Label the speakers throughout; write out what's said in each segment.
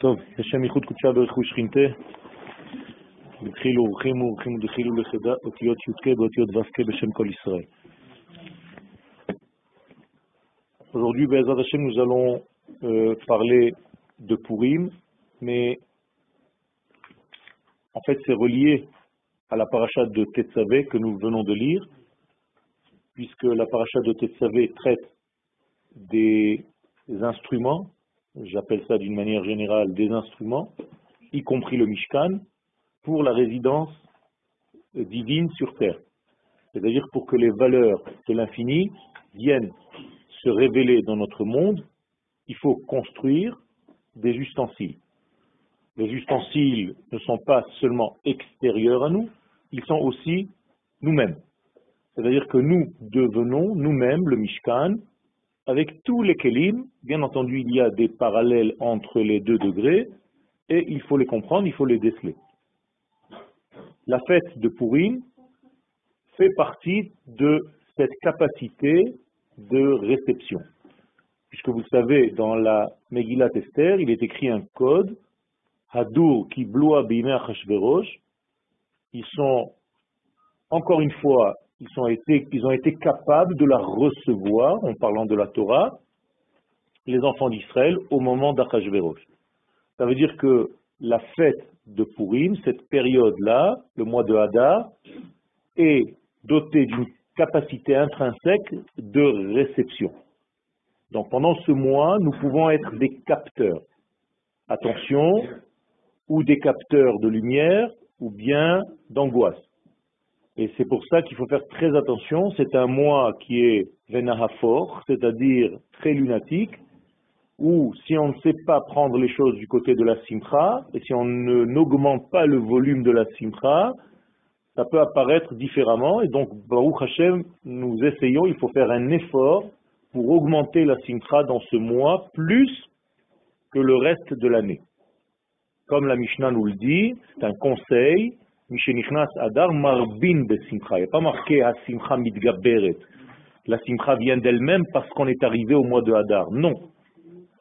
Speaker 1: טוב, לשם ייחוד קודשה ברכו שכינתה, בדחילו ורחימו ורחימו דחילו לחדה, אותיות י"ק באותיות ו"ק בשם כל ישראל. Aujourd'hui, Bezat Hashem, nous allons euh, parler de Purim, mais en fait c'est relié à la paracha de Tetzavé que nous venons de lire, puisque la paracha de Tetzavé traite des instruments j'appelle ça d'une manière générale des instruments, y compris le Mishkan, pour la résidence divine sur terre. C'est-à-dire pour que les valeurs de l'infini viennent se révéler dans notre monde, il faut construire des ustensiles. Les ustensiles ne sont pas seulement extérieurs à nous, ils sont aussi nous-mêmes. C'est-à-dire que nous devenons nous-mêmes le Mishkan, avec tous les kelim, bien entendu, il y a des parallèles entre les deux degrés, et il faut les comprendre, il faut les déceler. La fête de Purim fait partie de cette capacité de réception. Puisque vous savez, dans la Megillat Esther, il est écrit un code, Hadur qui bloa Ils sont, encore une fois, ils ont, été, ils ont été capables de la recevoir, en parlant de la Torah, les enfants d'Israël, au moment d'Achashverosh. Ça veut dire que la fête de Purim, cette période-là, le mois de Hadar, est dotée d'une capacité intrinsèque de réception. Donc pendant ce mois, nous pouvons être des capteurs. Attention, ou des capteurs de lumière, ou bien d'angoisse. Et c'est pour ça qu'il faut faire très attention. C'est un mois qui est venahafor, c'est-à-dire très lunatique, où si on ne sait pas prendre les choses du côté de la simcha, et si on n'augmente pas le volume de la simcha, ça peut apparaître différemment. Et donc, Baruch Hashem, nous essayons, il faut faire un effort pour augmenter la simcha dans ce mois plus que le reste de l'année. Comme la Mishnah nous le dit, c'est un conseil, Adar Marbin Besimcha. Il n'y pas marqué Simcha Midgaberet. La Simcha vient d'elle-même parce qu'on est arrivé au mois de Hadar. Non.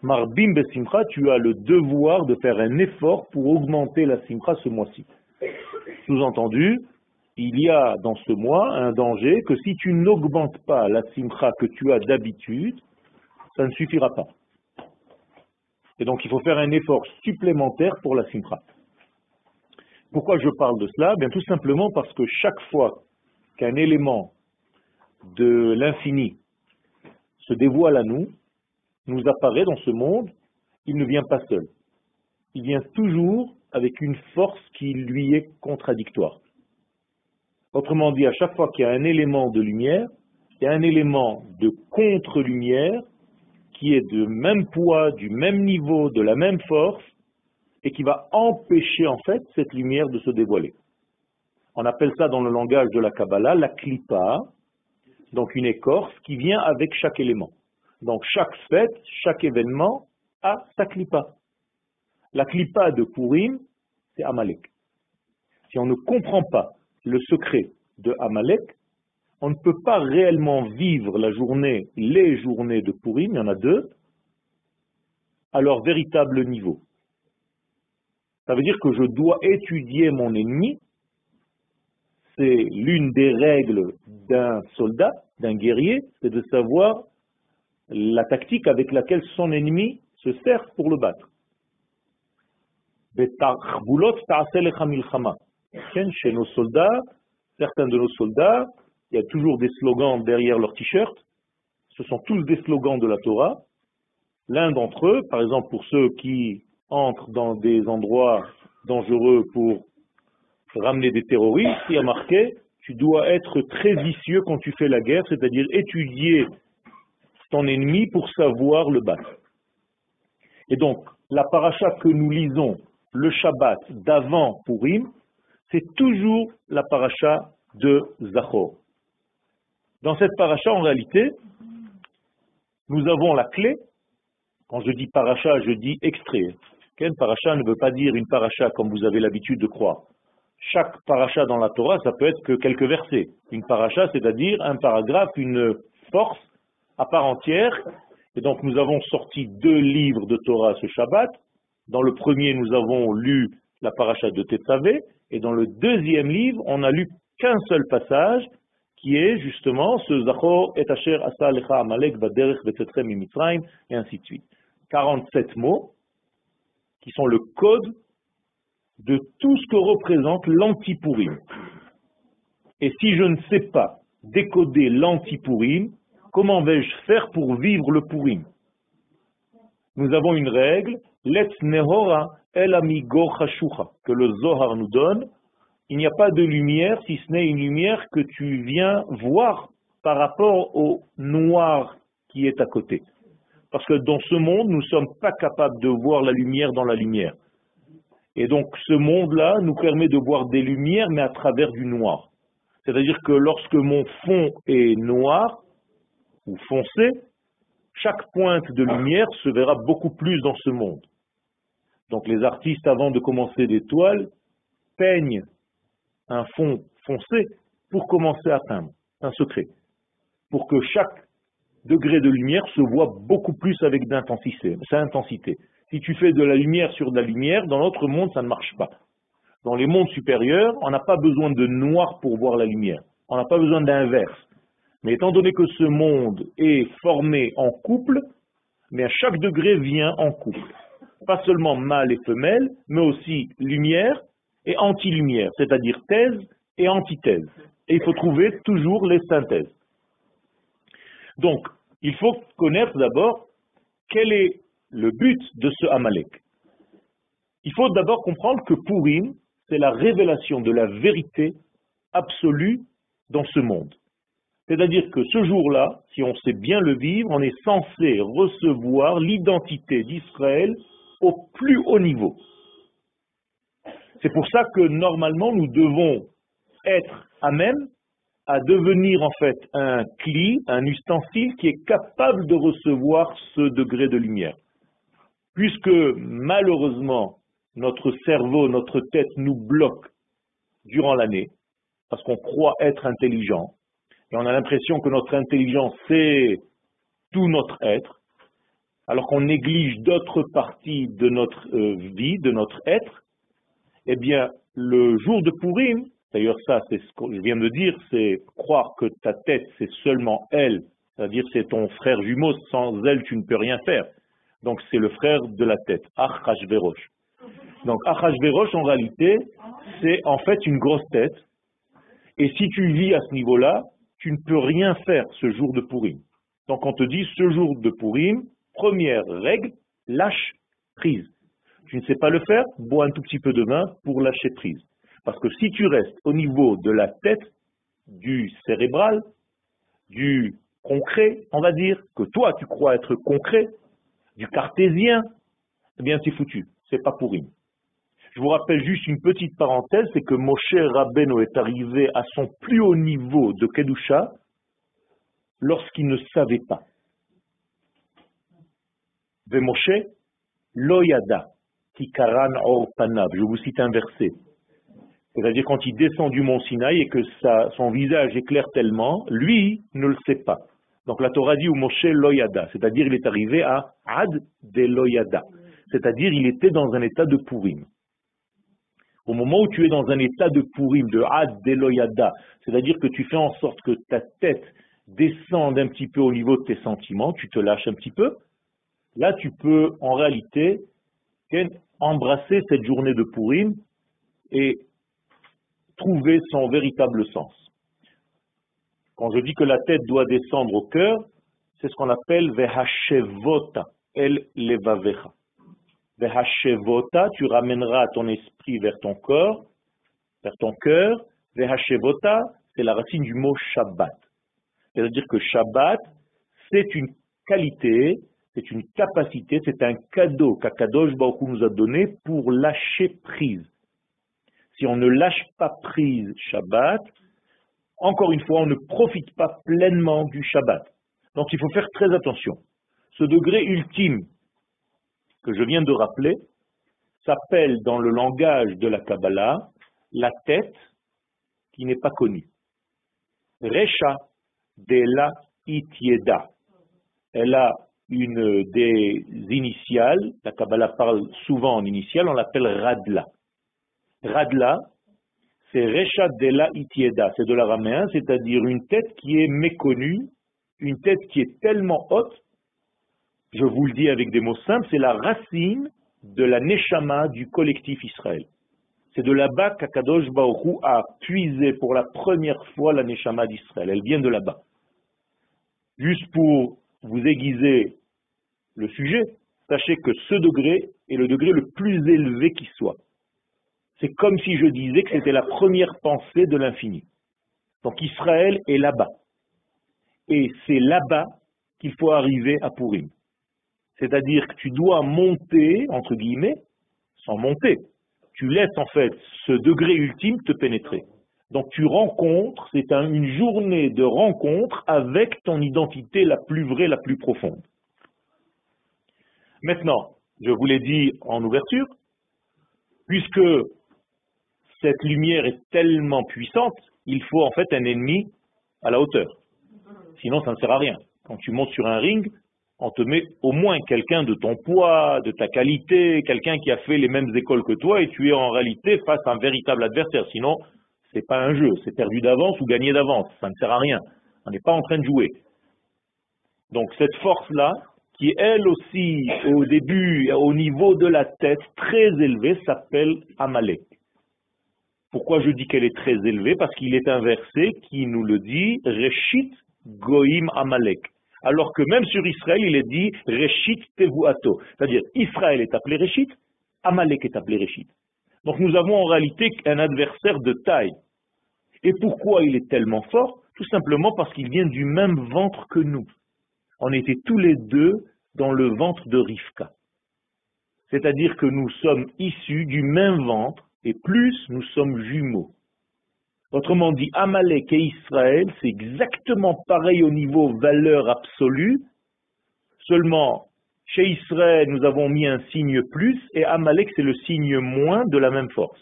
Speaker 1: Marbim Besimcha, tu as le devoir de faire un effort pour augmenter la Simcha ce mois-ci. Sous-entendu, il y a dans ce mois un danger que si tu n'augmentes pas la Simcha que tu as d'habitude, ça ne suffira pas. Et donc il faut faire un effort supplémentaire pour la Simcha. Pourquoi je parle de cela? Bien tout simplement parce que chaque fois qu'un élément de l'infini se dévoile à nous, nous apparaît dans ce monde, il ne vient pas seul. Il vient toujours avec une force qui lui est contradictoire. Autrement dit, à chaque fois qu'il y a un élément de lumière, il y a un élément de contre-lumière qui est de même poids, du même niveau, de la même force, et qui va empêcher en fait cette lumière de se dévoiler. On appelle ça dans le langage de la Kabbalah la klipa, donc une écorce qui vient avec chaque élément. Donc chaque fête, chaque événement a sa klipa. La klipa de Purim, c'est Amalek. Si on ne comprend pas le secret de Amalek, on ne peut pas réellement vivre la journée, les journées de Purim, il y en a deux, à leur véritable niveau. Ça veut dire que je dois étudier mon ennemi. C'est l'une des règles d'un soldat, d'un guerrier, c'est de savoir la tactique avec laquelle son ennemi se sert pour le battre. Chez nos soldats, certains de nos soldats, il y a toujours des slogans derrière leur t-shirt. Ce sont tous des slogans de la Torah. L'un d'entre eux, par exemple pour ceux qui entre dans des endroits dangereux pour ramener des terroristes, il y a marqué tu dois être très vicieux quand tu fais la guerre, c'est-à-dire étudier ton ennemi pour savoir le battre. Et donc, la paracha que nous lisons le Shabbat d'avant Purim, c'est toujours la paracha de Zachor. Dans cette paracha, en réalité, nous avons la clé. Quand je dis paracha, je dis extrait. Quel paracha ne veut pas dire une paracha comme vous avez l'habitude de croire? Chaque paracha dans la Torah, ça peut être que quelques versets. Une paracha, c'est-à-dire un paragraphe, une force à part entière. Et donc nous avons sorti deux livres de Torah ce Shabbat, Dans le premier, nous avons lu la paracha de Tetzavé, et dans le deuxième livre, on n'a lu qu'un seul passage, qui est justement ce Zachor et Asher Asa Amalek Baderech Mitzrayim, et ainsi de suite. 47 mots qui sont le code de tout ce que représente l'antipourim. Et si je ne sais pas décoder l'antipourim, comment vais-je faire pour vivre le pourim Nous avons une règle, Letz Nehora El Amigo que le Zohar nous donne, il n'y a pas de lumière si ce n'est une lumière que tu viens voir par rapport au noir qui est à côté. Parce que dans ce monde, nous ne sommes pas capables de voir la lumière dans la lumière. Et donc ce monde-là nous permet de voir des lumières, mais à travers du noir. C'est-à-dire que lorsque mon fond est noir ou foncé, chaque pointe de lumière se verra beaucoup plus dans ce monde. Donc les artistes, avant de commencer des toiles, peignent un fond foncé pour commencer à peindre. un secret. Pour que chaque degré de lumière se voit beaucoup plus avec d'intensité, intensité. Si tu fais de la lumière sur de la lumière, dans notre monde, ça ne marche pas. Dans les mondes supérieurs, on n'a pas besoin de noir pour voir la lumière. On n'a pas besoin d'inverse. Mais étant donné que ce monde est formé en couple, mais à chaque degré vient en couple. Pas seulement mâle et femelle, mais aussi lumière et anti-lumière, c'est-à-dire thèse et antithèse. Et il faut trouver toujours les synthèses. Donc, il faut connaître d'abord quel est le but de ce Amalek. Il faut d'abord comprendre que Purim, c'est la révélation de la vérité absolue dans ce monde. C'est-à-dire que ce jour-là, si on sait bien le vivre, on est censé recevoir l'identité d'Israël au plus haut niveau. C'est pour ça que normalement nous devons être à même à devenir en fait un cli, un ustensile qui est capable de recevoir ce degré de lumière. Puisque malheureusement notre cerveau, notre tête nous bloque durant l'année, parce qu'on croit être intelligent, et on a l'impression que notre intelligence c'est tout notre être, alors qu'on néglige d'autres parties de notre euh, vie, de notre être, eh bien, le jour de Purim, d'ailleurs ça, c'est ce que je viens de dire, c'est croire que ta tête, c'est seulement elle, c'est-à-dire c'est ton frère jumeau, sans elle, tu ne peux rien faire. Donc c'est le frère de la tête, Achashverosh. Donc Achashverosh, en réalité, c'est en fait une grosse tête, et si tu vis à ce niveau-là, tu ne peux rien faire ce jour de Purim. Donc on te dit, ce jour de Purim, première règle, lâche prise tu ne sais pas le faire, bois un tout petit peu de vin pour lâcher prise. Parce que si tu restes au niveau de la tête, du cérébral, du concret, on va dire, que toi tu crois être concret, du cartésien, eh bien c'est foutu, c'est pas pourri. Je vous rappelle juste une petite parenthèse, c'est que Moshe Rabbeinu est arrivé à son plus haut niveau de Kedusha lorsqu'il ne savait pas. Ve Moshe, loyada, Or Je vous cite un verset. C'est-à-dire quand il descend du mont Sinaï et que son visage éclaire tellement, lui ne le sait pas. Donc la Torah dit ou Moshe Loyada, c'est-à-dire il est arrivé à Ad de Loyada, c'est-à-dire il était dans un état de Purim. Au moment où tu es dans un état de Purim, de Ad de Loyada, c'est-à-dire que tu fais en sorte que ta tête descende un petit peu au niveau de tes sentiments, tu te lâches un petit peu, là tu peux en réalité embrasser cette journée de Purim et trouver son véritable sens. Quand je dis que la tête doit descendre au cœur, c'est ce qu'on appelle Vehashevota, El Levavecha. Vehashevota, tu ramèneras ton esprit vers ton corps, vers ton cœur. Vehashevota, c'est la racine du mot Shabbat. C'est-à-dire que Shabbat, c'est une qualité c'est une capacité, c'est un cadeau qu'Akadosh Baruch nous a donné pour lâcher prise. Si on ne lâche pas prise Shabbat, encore une fois, on ne profite pas pleinement du Shabbat. Donc il faut faire très attention. Ce degré ultime que je viens de rappeler s'appelle dans le langage de la Kabbalah la tête qui n'est pas connue. Recha de la itieda. Elle a une des initiales, la Kabbalah parle souvent en initiale, on l'appelle Radla. Radla, c'est Resha Dela Itieda, c'est de l'araméen, c'est-à-dire une tête qui est méconnue, une tête qui est tellement haute, je vous le dis avec des mots simples, c'est la racine de la Neshama du collectif Israël. C'est de là-bas qu'Akadosh Baruch a puisé pour la première fois la Neshama d'Israël. Elle vient de là-bas. Juste pour vous aiguiser le sujet, sachez que ce degré est le degré le plus élevé qui soit. C'est comme si je disais que c'était la première pensée de l'infini. Donc Israël est là-bas. Et c'est là-bas qu'il faut arriver à Purim. C'est-à-dire que tu dois monter, entre guillemets, sans monter. Tu laisses en fait ce degré ultime te pénétrer. Donc tu rencontres, c'est une journée de rencontre avec ton identité la plus vraie, la plus profonde. Maintenant, je vous l'ai dit en ouverture, puisque cette lumière est tellement puissante, il faut en fait un ennemi à la hauteur. Sinon, ça ne sert à rien. Quand tu montes sur un ring, on te met au moins quelqu'un de ton poids, de ta qualité, quelqu'un qui a fait les mêmes écoles que toi, et tu es en réalité face à un véritable adversaire. Sinon, c'est pas un jeu, c'est perdu d'avance ou gagné d'avance. Ça ne sert à rien. On n'est pas en train de jouer. Donc cette force-là, qui elle aussi, au début, au niveau de la tête, très élevée, s'appelle Amalek. Pourquoi je dis qu'elle est très élevée? Parce qu'il est un verset qui nous le dit, Reshit Goim Amalek. Alors que même sur Israël, il est dit Reshit Tevuato. C'est-à-dire, Israël est appelé Reshit, Amalek est appelé Reshit. Donc nous avons en réalité un adversaire de taille. Et pourquoi il est tellement fort? Tout simplement parce qu'il vient du même ventre que nous. On était tous les deux dans le ventre de Rivka. C'est-à-dire que nous sommes issus du même ventre et plus nous sommes jumeaux. Autrement dit, Amalek et Israël, c'est exactement pareil au niveau valeur absolue, seulement chez Israël, nous avons mis un signe plus, et Amalek, c'est le signe moins de la même force.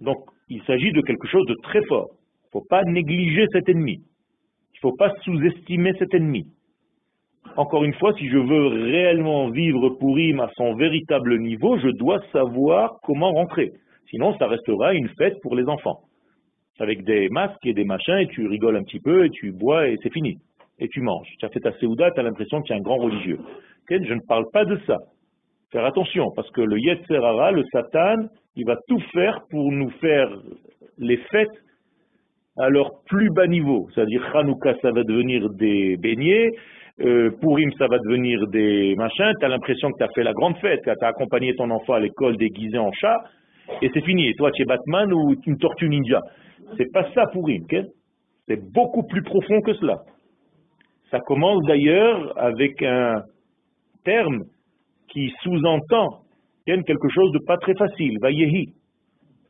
Speaker 1: Donc, il s'agit de quelque chose de très fort. Il ne faut pas négliger cet ennemi. Il ne faut pas sous-estimer cet ennemi. Encore une fois, si je veux réellement vivre Purim à son véritable niveau, je dois savoir comment rentrer. Sinon, ça restera une fête pour les enfants. Avec des masques et des machins, et tu rigoles un petit peu, et tu bois, et c'est fini. Et tu manges. Tu as fait ta séouda, tu as l'impression qu'il y a un grand religieux. Je ne parle pas de ça. Faire attention, parce que le Yetzerara, le Satan, il va tout faire pour nous faire les fêtes à leur plus bas niveau. C'est-à-dire, Hanouka, ça va devenir des beignets, euh, Purim, ça va devenir des machins, tu as l'impression que tu as fait la grande fête, que tu as accompagné ton enfant à l'école déguisé en chat, et c'est fini. Et toi, tu es Batman ou une tortue ninja. C'est pas ça Purim, c'est beaucoup plus profond que cela. Ça commence d'ailleurs avec un terme qui sous-entend quelque chose de pas très facile, Vayehi.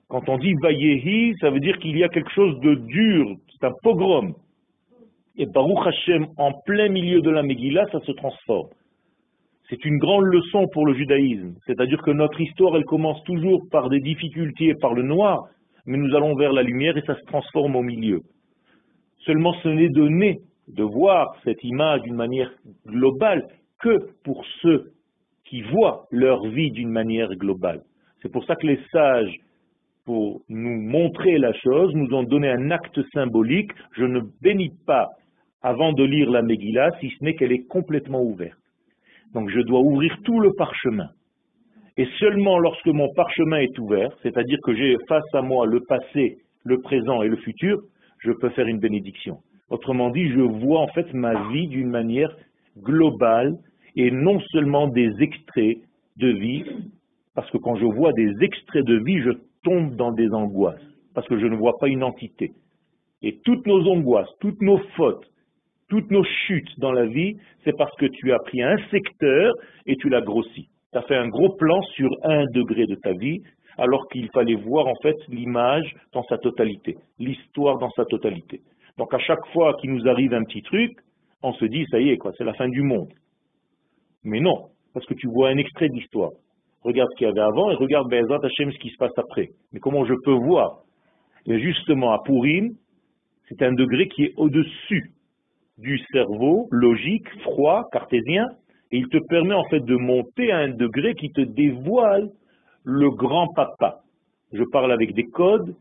Speaker 1: Quand on dit Vayehi, ça veut dire qu'il y a quelque chose de dur, c'est un pogrom. Et Baruch Hashem, en plein milieu de la Megillah, ça se transforme. C'est une grande leçon pour le judaïsme. C'est-à-dire que notre histoire, elle commence toujours par des difficultés, par le noir, mais nous allons vers la lumière et ça se transforme au milieu. Seulement, ce n'est donné de voir cette image d'une manière globale que pour ceux qui voient leur vie d'une manière globale. C'est pour ça que les sages, pour nous montrer la chose, nous ont donné un acte symbolique. Je ne bénis pas avant de lire la Megillah, si ce n'est qu'elle est complètement ouverte. Donc je dois ouvrir tout le parchemin. Et seulement lorsque mon parchemin est ouvert, c'est-à-dire que j'ai face à moi le passé, le présent et le futur, je peux faire une bénédiction. Autrement dit, je vois en fait ma vie d'une manière globale et non seulement des extraits de vie, parce que quand je vois des extraits de vie, je tombe dans des angoisses, parce que je ne vois pas une entité. Et toutes nos angoisses, toutes nos fautes, toutes nos chutes dans la vie, c'est parce que tu as pris un secteur et tu l'as grossi. Tu as fait un gros plan sur un degré de ta vie, alors qu'il fallait voir en fait l'image dans sa totalité, l'histoire dans sa totalité. Donc à chaque fois qu'il nous arrive un petit truc, on se dit, ça y est, quoi, c'est la fin du monde. Mais non, parce que tu vois un extrait d'histoire. Regarde ce qu'il y avait avant et regarde Bezat Hashem ce qui se passe après. Mais comment je peux voir? Et justement, à Purim, c'est un degré qui est au-dessus du cerveau logique, froid, cartésien, Et il te permet en fait de monter à un degré qui te dévoile le grand papa. Je parle avec des codes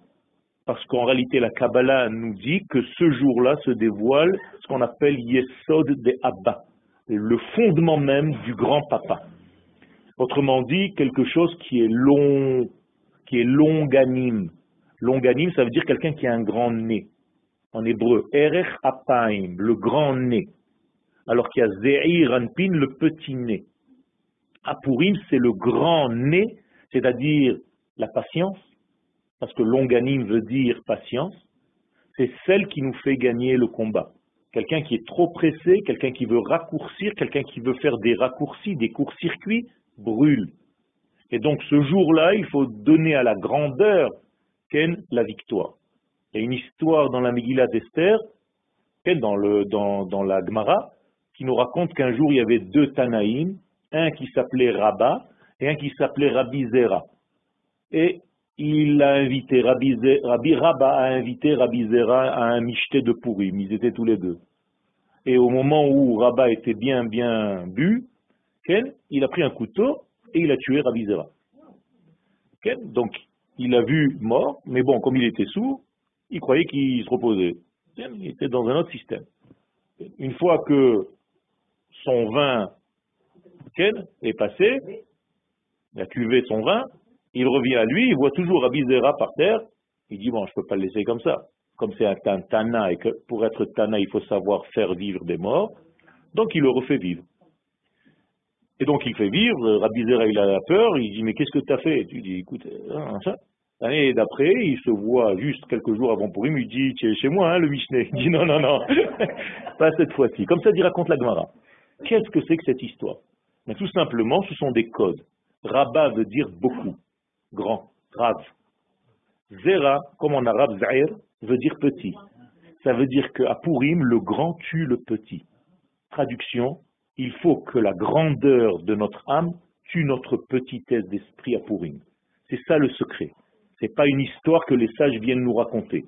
Speaker 1: parce qu'en réalité la Kabbalah nous dit que ce jour-là se dévoile ce qu'on appelle Yesod de Abba, le fondement même du grand papa. Autrement dit, quelque chose qui est long, qui est longanime. Longanime, ça veut dire quelqu'un qui a un grand nez. En hébreu, Erech Apaim, le grand nez. Alors qu'il y a Zeir Anpin, le petit nez. Apurim, c'est le grand nez, c'est-à-dire la patience, parce que longanime veut dire patience. C'est celle qui nous fait gagner le combat. Quelqu'un qui est trop pressé, quelqu'un qui veut raccourcir, quelqu'un qui veut faire des raccourcis, des courts-circuits, brûle. Et donc ce jour-là, il faut donner à la grandeur qu'est la victoire. Il y a une histoire dans la Megillah d'Esther, dans, dans, dans la Gemara, qui nous raconte qu'un jour il y avait deux Tanaïm, un qui s'appelait Rabba et un qui s'appelait Rabbi Zera. Et il a invité, Rabbi, Rabba a invité Rabbi Zera à un michté de Pourim, ils étaient tous les deux. Et au moment où Rabba était bien bien bu, il a pris un couteau et il a tué Rabbi Zera. Donc, il a vu mort, mais bon, comme il était sourd, il croyait qu'il se reposait. Il était dans un autre système. Une fois que son vin est passé, il a cuvé son vin, il revient à lui, il voit toujours Rabbi Zera par terre, il dit, bon, je ne peux pas le laisser comme ça. Comme c'est un Tana, et que pour être Tana, il faut savoir faire vivre des morts, donc il le refait vivre. Et donc il fait vivre, Rabbi Zera il a peur, il dit mais qu'est-ce que tu as fait? Tu dis écoute, hein, ça. L'année d'après, il se voit juste quelques jours avant pour lui, il dit tu es chez moi hein, le Mishneh. Il dit non, non, non, pas cette fois-ci. Comme ça dit raconte la Gemara. Qu'est-ce que c'est que cette histoire? Mais Tout simplement, ce sont des codes. Rabba veut dire beaucoup, grand, Rav. Zera, comme en arabe Zair, veut dire petit. Ça veut dire qu'à Purim, le grand tue le petit. Traduction, il faut que la grandeur de notre âme tue notre petitesse d'esprit à Pourim. C'est ça le secret. Ce n'est pas une histoire que les sages viennent nous raconter.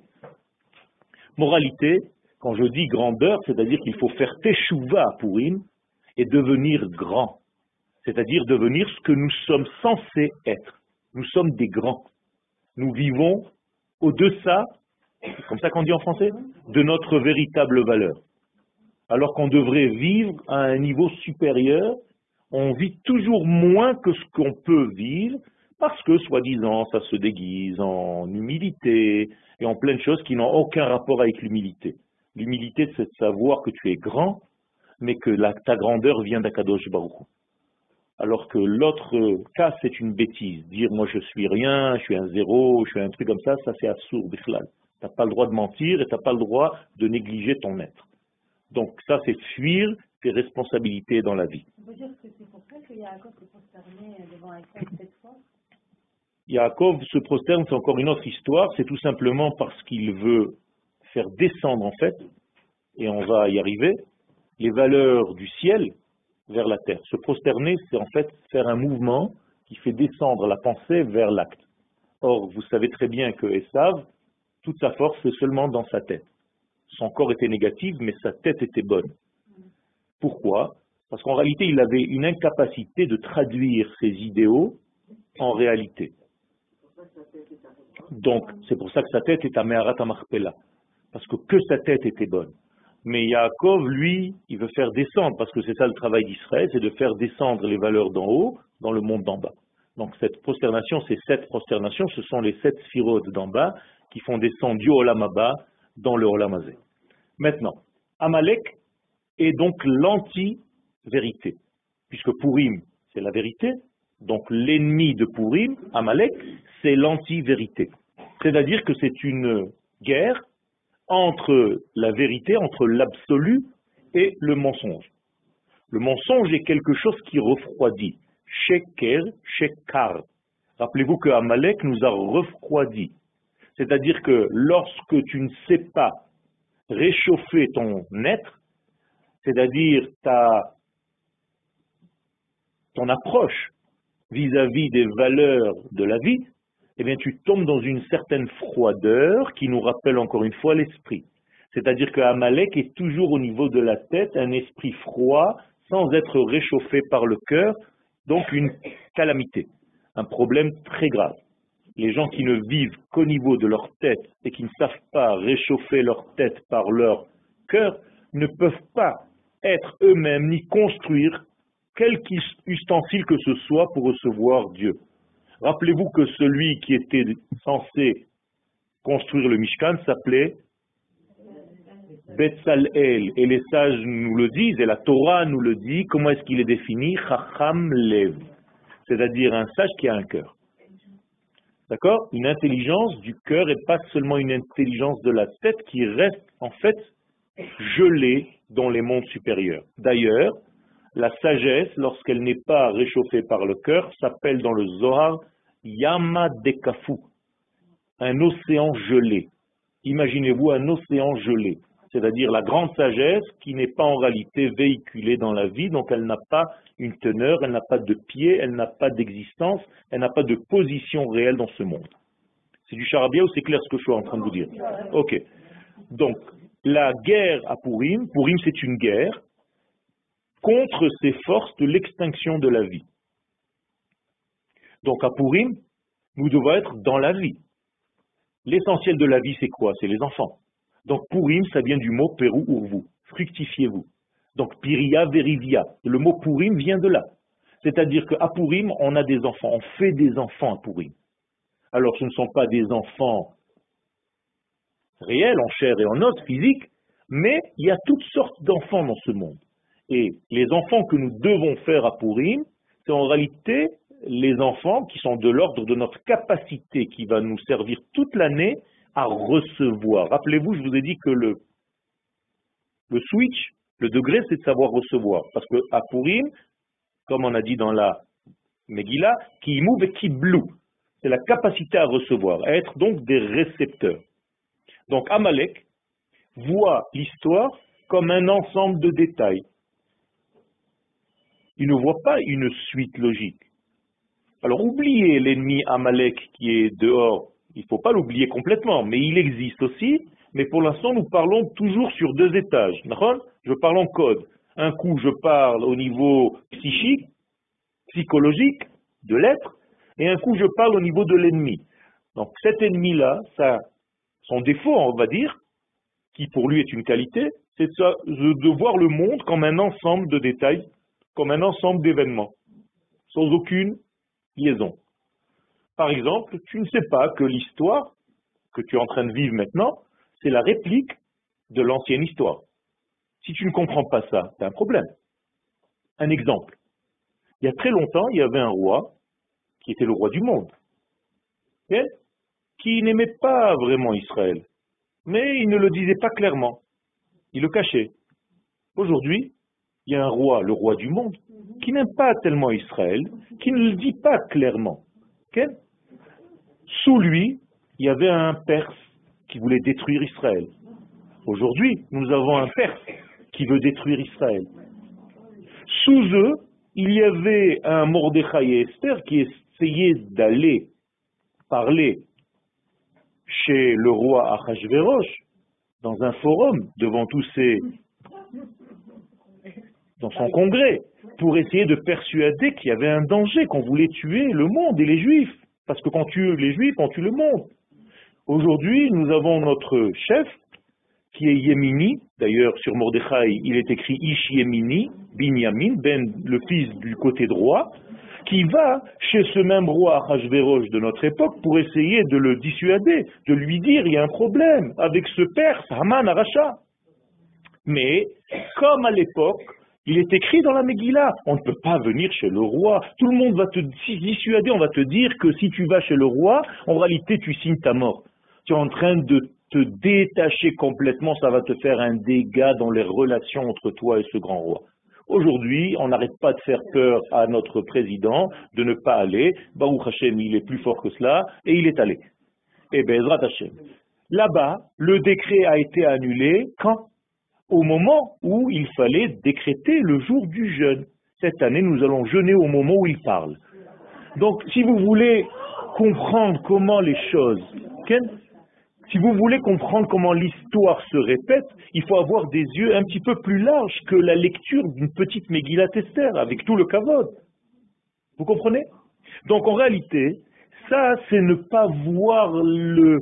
Speaker 1: Moralité, quand je dis grandeur, c'est-à-dire qu'il faut faire teshuva à Pourim et devenir grand. C'est-à-dire devenir ce que nous sommes censés être. Nous sommes des grands. Nous vivons au-deçà, comme ça qu'on dit en français, de notre véritable valeur alors qu'on devrait vivre à un niveau supérieur, on vit toujours moins que ce qu'on peut vivre, parce que, soi-disant, ça se déguise en humilité et en plein de choses qui n'ont aucun rapport avec l'humilité. L'humilité, c'est de savoir que tu es grand, mais que ta grandeur vient d'Akadosh Baruch. Alors que l'autre cas, c'est une bêtise. Dire, moi, je suis rien, je suis un zéro, je suis un truc comme ça, ça c'est absurde, Tu n'as pas le droit de mentir et tu n'as pas le droit de négliger ton être. Donc ça, c'est fuir tes responsabilités dans la vie.
Speaker 2: Dire que c'est pour ça devant cette
Speaker 1: Yaakov se prosterne, c'est encore une autre histoire, c'est tout simplement parce qu'il veut faire descendre en fait, et on va y arriver, les valeurs du ciel vers la terre. Se prosterner, c'est en fait faire un mouvement qui fait descendre la pensée vers l'acte. Or, vous savez très bien que Esav, toute sa force est seulement dans sa tête. Son corps était négatif, mais sa tête était bonne. Pourquoi? Parce qu'en réalité, il avait une incapacité de traduire ses idéaux en réalité. Donc, c'est pour ça que sa tête est à Meharat Marpella. Parce que que sa tête était bonne. Mais Yaakov, lui, il veut faire descendre, parce que c'est ça le travail d'Israël, c'est de faire descendre les valeurs d'en haut dans le monde d'en bas. Donc cette prosternation, ces sept prosternations, ce sont les sept sphirodes d'en bas qui font descendre du Olamaba dans le Olamazé. Maintenant, Amalek est donc l'anti-vérité, puisque Purim, c'est la vérité, donc l'ennemi de Purim, Amalek, c'est l'anti-vérité. C'est-à-dire que c'est une guerre entre la vérité, entre l'absolu et le mensonge. Le mensonge est quelque chose qui refroidit. Sheker, Shekar. Rappelez-vous que Amalek nous a refroidi. C'est-à-dire que lorsque tu ne sais pas réchauffer ton être, c'est-à-dire ta, ton approche vis-à-vis des valeurs de la vie, eh bien tu tombes dans une certaine froideur qui nous rappelle encore une fois l'esprit. C'est-à-dire que Amalek est toujours au niveau de la tête un esprit froid, sans être réchauffé par le cœur, donc une calamité, un problème très grave. Les gens qui ne vivent qu'au niveau de leur tête et qui ne savent pas réchauffer leur tête par leur cœur ne peuvent pas être eux-mêmes ni construire quelque ustensile que ce soit pour recevoir Dieu. Rappelez-vous que celui qui était censé construire le Mishkan s'appelait Betzalel. Et les sages nous le disent, et la Torah nous le dit, comment est-ce qu'il est défini? Chacham Lev. C'est-à-dire un sage qui a un cœur. D'accord? Une intelligence du cœur et pas seulement une intelligence de la tête qui reste en fait gelée dans les mondes supérieurs. D'ailleurs, la sagesse, lorsqu'elle n'est pas réchauffée par le cœur, s'appelle dans le Zohar Yama Dekafu, un océan gelé. Imaginez-vous un océan gelé, c'est-à-dire la grande sagesse qui n'est pas en réalité véhiculée dans la vie, donc elle n'a pas une teneur, elle n'a pas de pied, elle n'a pas d'existence, elle n'a pas de position réelle dans ce monde. C'est du charabia ou c'est clair ce que je suis en train de vous dire? Ok. Donc, la guerre à Purim, Purim c'est une guerre contre ces forces de l'extinction de la vie. Donc à Purim, nous devons être dans la vie. L'essentiel de la vie, c'est quoi? C'est les enfants. Donc Purim, ça vient du mot Pérou Urvu, fructifiez-vous. Donc Piria Verivia, le mot Purim vient de là. C'est-à-dire qu'à Purim, on a des enfants, on fait des enfants à Purim. Alors ce ne sont pas des enfants réels, en chair et en os, physiques, mais il y a toutes sortes d'enfants dans ce monde. Et les enfants que nous devons faire à Purim, c'est en réalité les enfants qui sont de l'ordre de notre capacité qui va nous servir toute l'année à recevoir. Rappelez-vous, je vous ai dit que le, le switch, le degré, c'est de savoir recevoir. Parce que à Purim, comme on a dit dans la Megillah, qui et qui blue, c'est la capacité à recevoir, à être donc des récepteurs. Donc Amalek voit l'histoire comme un ensemble de détails il ne voit pas une suite logique. Alors oubliez l'ennemi Amalek qui est dehors, il ne faut pas l'oublier complètement, mais il existe aussi, mais pour l'instant nous parlons toujours sur deux étages. Je parle en code. Un coup je parle au niveau psychique, psychologique, de l'être, et un coup je parle au niveau de l'ennemi. Donc cet ennemi-là, son défaut, on va dire, qui pour lui est une qualité, c'est de voir le monde comme un ensemble de détails comme un ensemble d'événements, sans aucune liaison. Par exemple, tu ne sais pas que l'histoire que tu es en train de vivre maintenant, c'est la réplique de l'ancienne histoire. Si tu ne comprends pas ça, tu as un problème. Un exemple. Il y a très longtemps, il y avait un roi qui était le roi du monde, qui n'aimait pas vraiment Israël, mais il ne le disait pas clairement. Il le cachait. Aujourd'hui, il y a un roi, le roi du monde, qui n'aime pas tellement Israël, qui ne le dit pas clairement. Sous lui, il y avait un Perse qui voulait détruire Israël. Aujourd'hui, nous avons un Perse qui veut détruire Israël. Sous eux, il y avait un Mordechai et Esther qui essayaient d'aller parler chez le roi Achashverosh dans un forum devant tous ces dans son congrès pour essayer de persuader qu'il y avait un danger, qu'on voulait tuer le monde et les juifs. Parce que quand tu tues les juifs, on tue le monde. Aujourd'hui, nous avons notre chef, qui est Yemini, d'ailleurs sur Mordechai, il est écrit Ish Yemini, Binyamin, Ben, le fils du côté droit, qui va chez ce même roi Hachverosh de notre époque pour essayer de le dissuader, de lui dire il y a un problème avec ce père, Haman Aracha. Mais, comme à l'époque, il est écrit dans la Megillah, on ne peut pas venir chez le roi. Tout le monde va te dissuader, on va te dire que si tu vas chez le roi, en réalité tu signes ta mort. Tu es en train de te détacher complètement, ça va te faire un dégât dans les relations entre toi et ce grand roi. Aujourd'hui, on n'arrête pas de faire peur à notre président de ne pas aller. Baruch Hashem, il est plus fort que cela, et il est allé. Et eh Bezrat Hashem. Là-bas, le décret a été annulé quand? Au moment où il fallait décréter le jour du jeûne. Cette année, nous allons jeûner au moment où il parle. Donc, si vous voulez comprendre comment les choses, Si vous voulez comprendre comment l'histoire se répète, il faut avoir des yeux un petit peu plus larges que la lecture d'une petite Megillat Esther, avec tout le kavod. Vous comprenez? Donc en réalité, ça, c'est ne pas voir le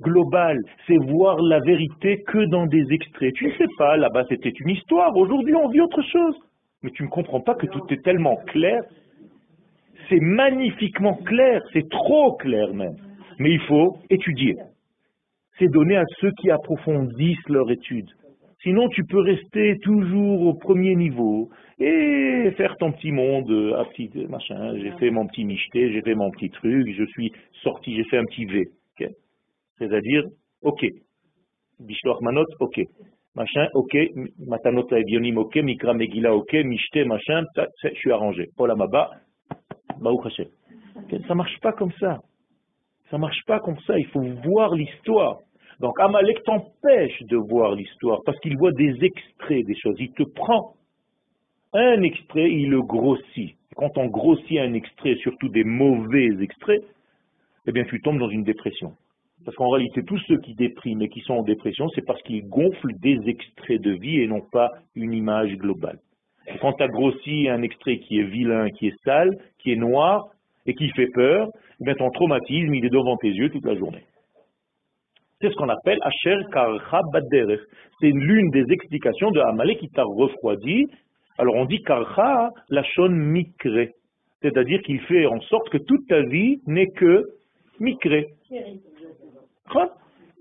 Speaker 1: global, c'est voir la vérité que dans des extraits. Tu ne sais pas, là-bas c'était une histoire, aujourd'hui on vit autre chose. Mais tu ne comprends pas que tout est tellement clair. C'est magnifiquement clair, c'est trop clair même. Mais il faut étudier c'est donné à ceux qui approfondissent leur étude. Sinon, tu peux rester toujours au premier niveau et faire ton petit monde, à petit machin. J'ai fait mon petit michté, j'ai fait mon petit truc, je suis sorti, j'ai fait un petit V. C'est-à-dire, ok. Bishloach manot, ok. Machin, ok. Matanot bionim, ok. Mikra megila, ok. Michté, machin, je suis arrangé. Paul Amaba, Baou Hashem. Ça marche pas comme ça. Ça marche pas comme ça. Il faut voir l'histoire. Donc Amalek t'empêche de voir l'histoire parce qu'il voit des extraits des choses. Il te prend un extrait, il le grossit. Quand on grossit un extrait, surtout des mauvais extraits, eh bien tu tombes dans une dépression. Parce qu'en réalité, tous ceux qui dépriment et qui sont en dépression, c'est parce qu'ils gonflent des extraits de vie et non pas une image globale. quand tu as grossi un extrait qui est vilain, qui est sale, qui est noir et qui fait peur, eh ton traumatisme, il est devant tes yeux toute la journée. C'est ce qu'on appelle Asher Karcha Baderech. C'est l'une des explications de Amalek qui t'a refroidi. Alors on dit Karcha Lachon Mikre. C'est-à-dire qu'il fait en sorte que toute ta vie n'est que Mikre.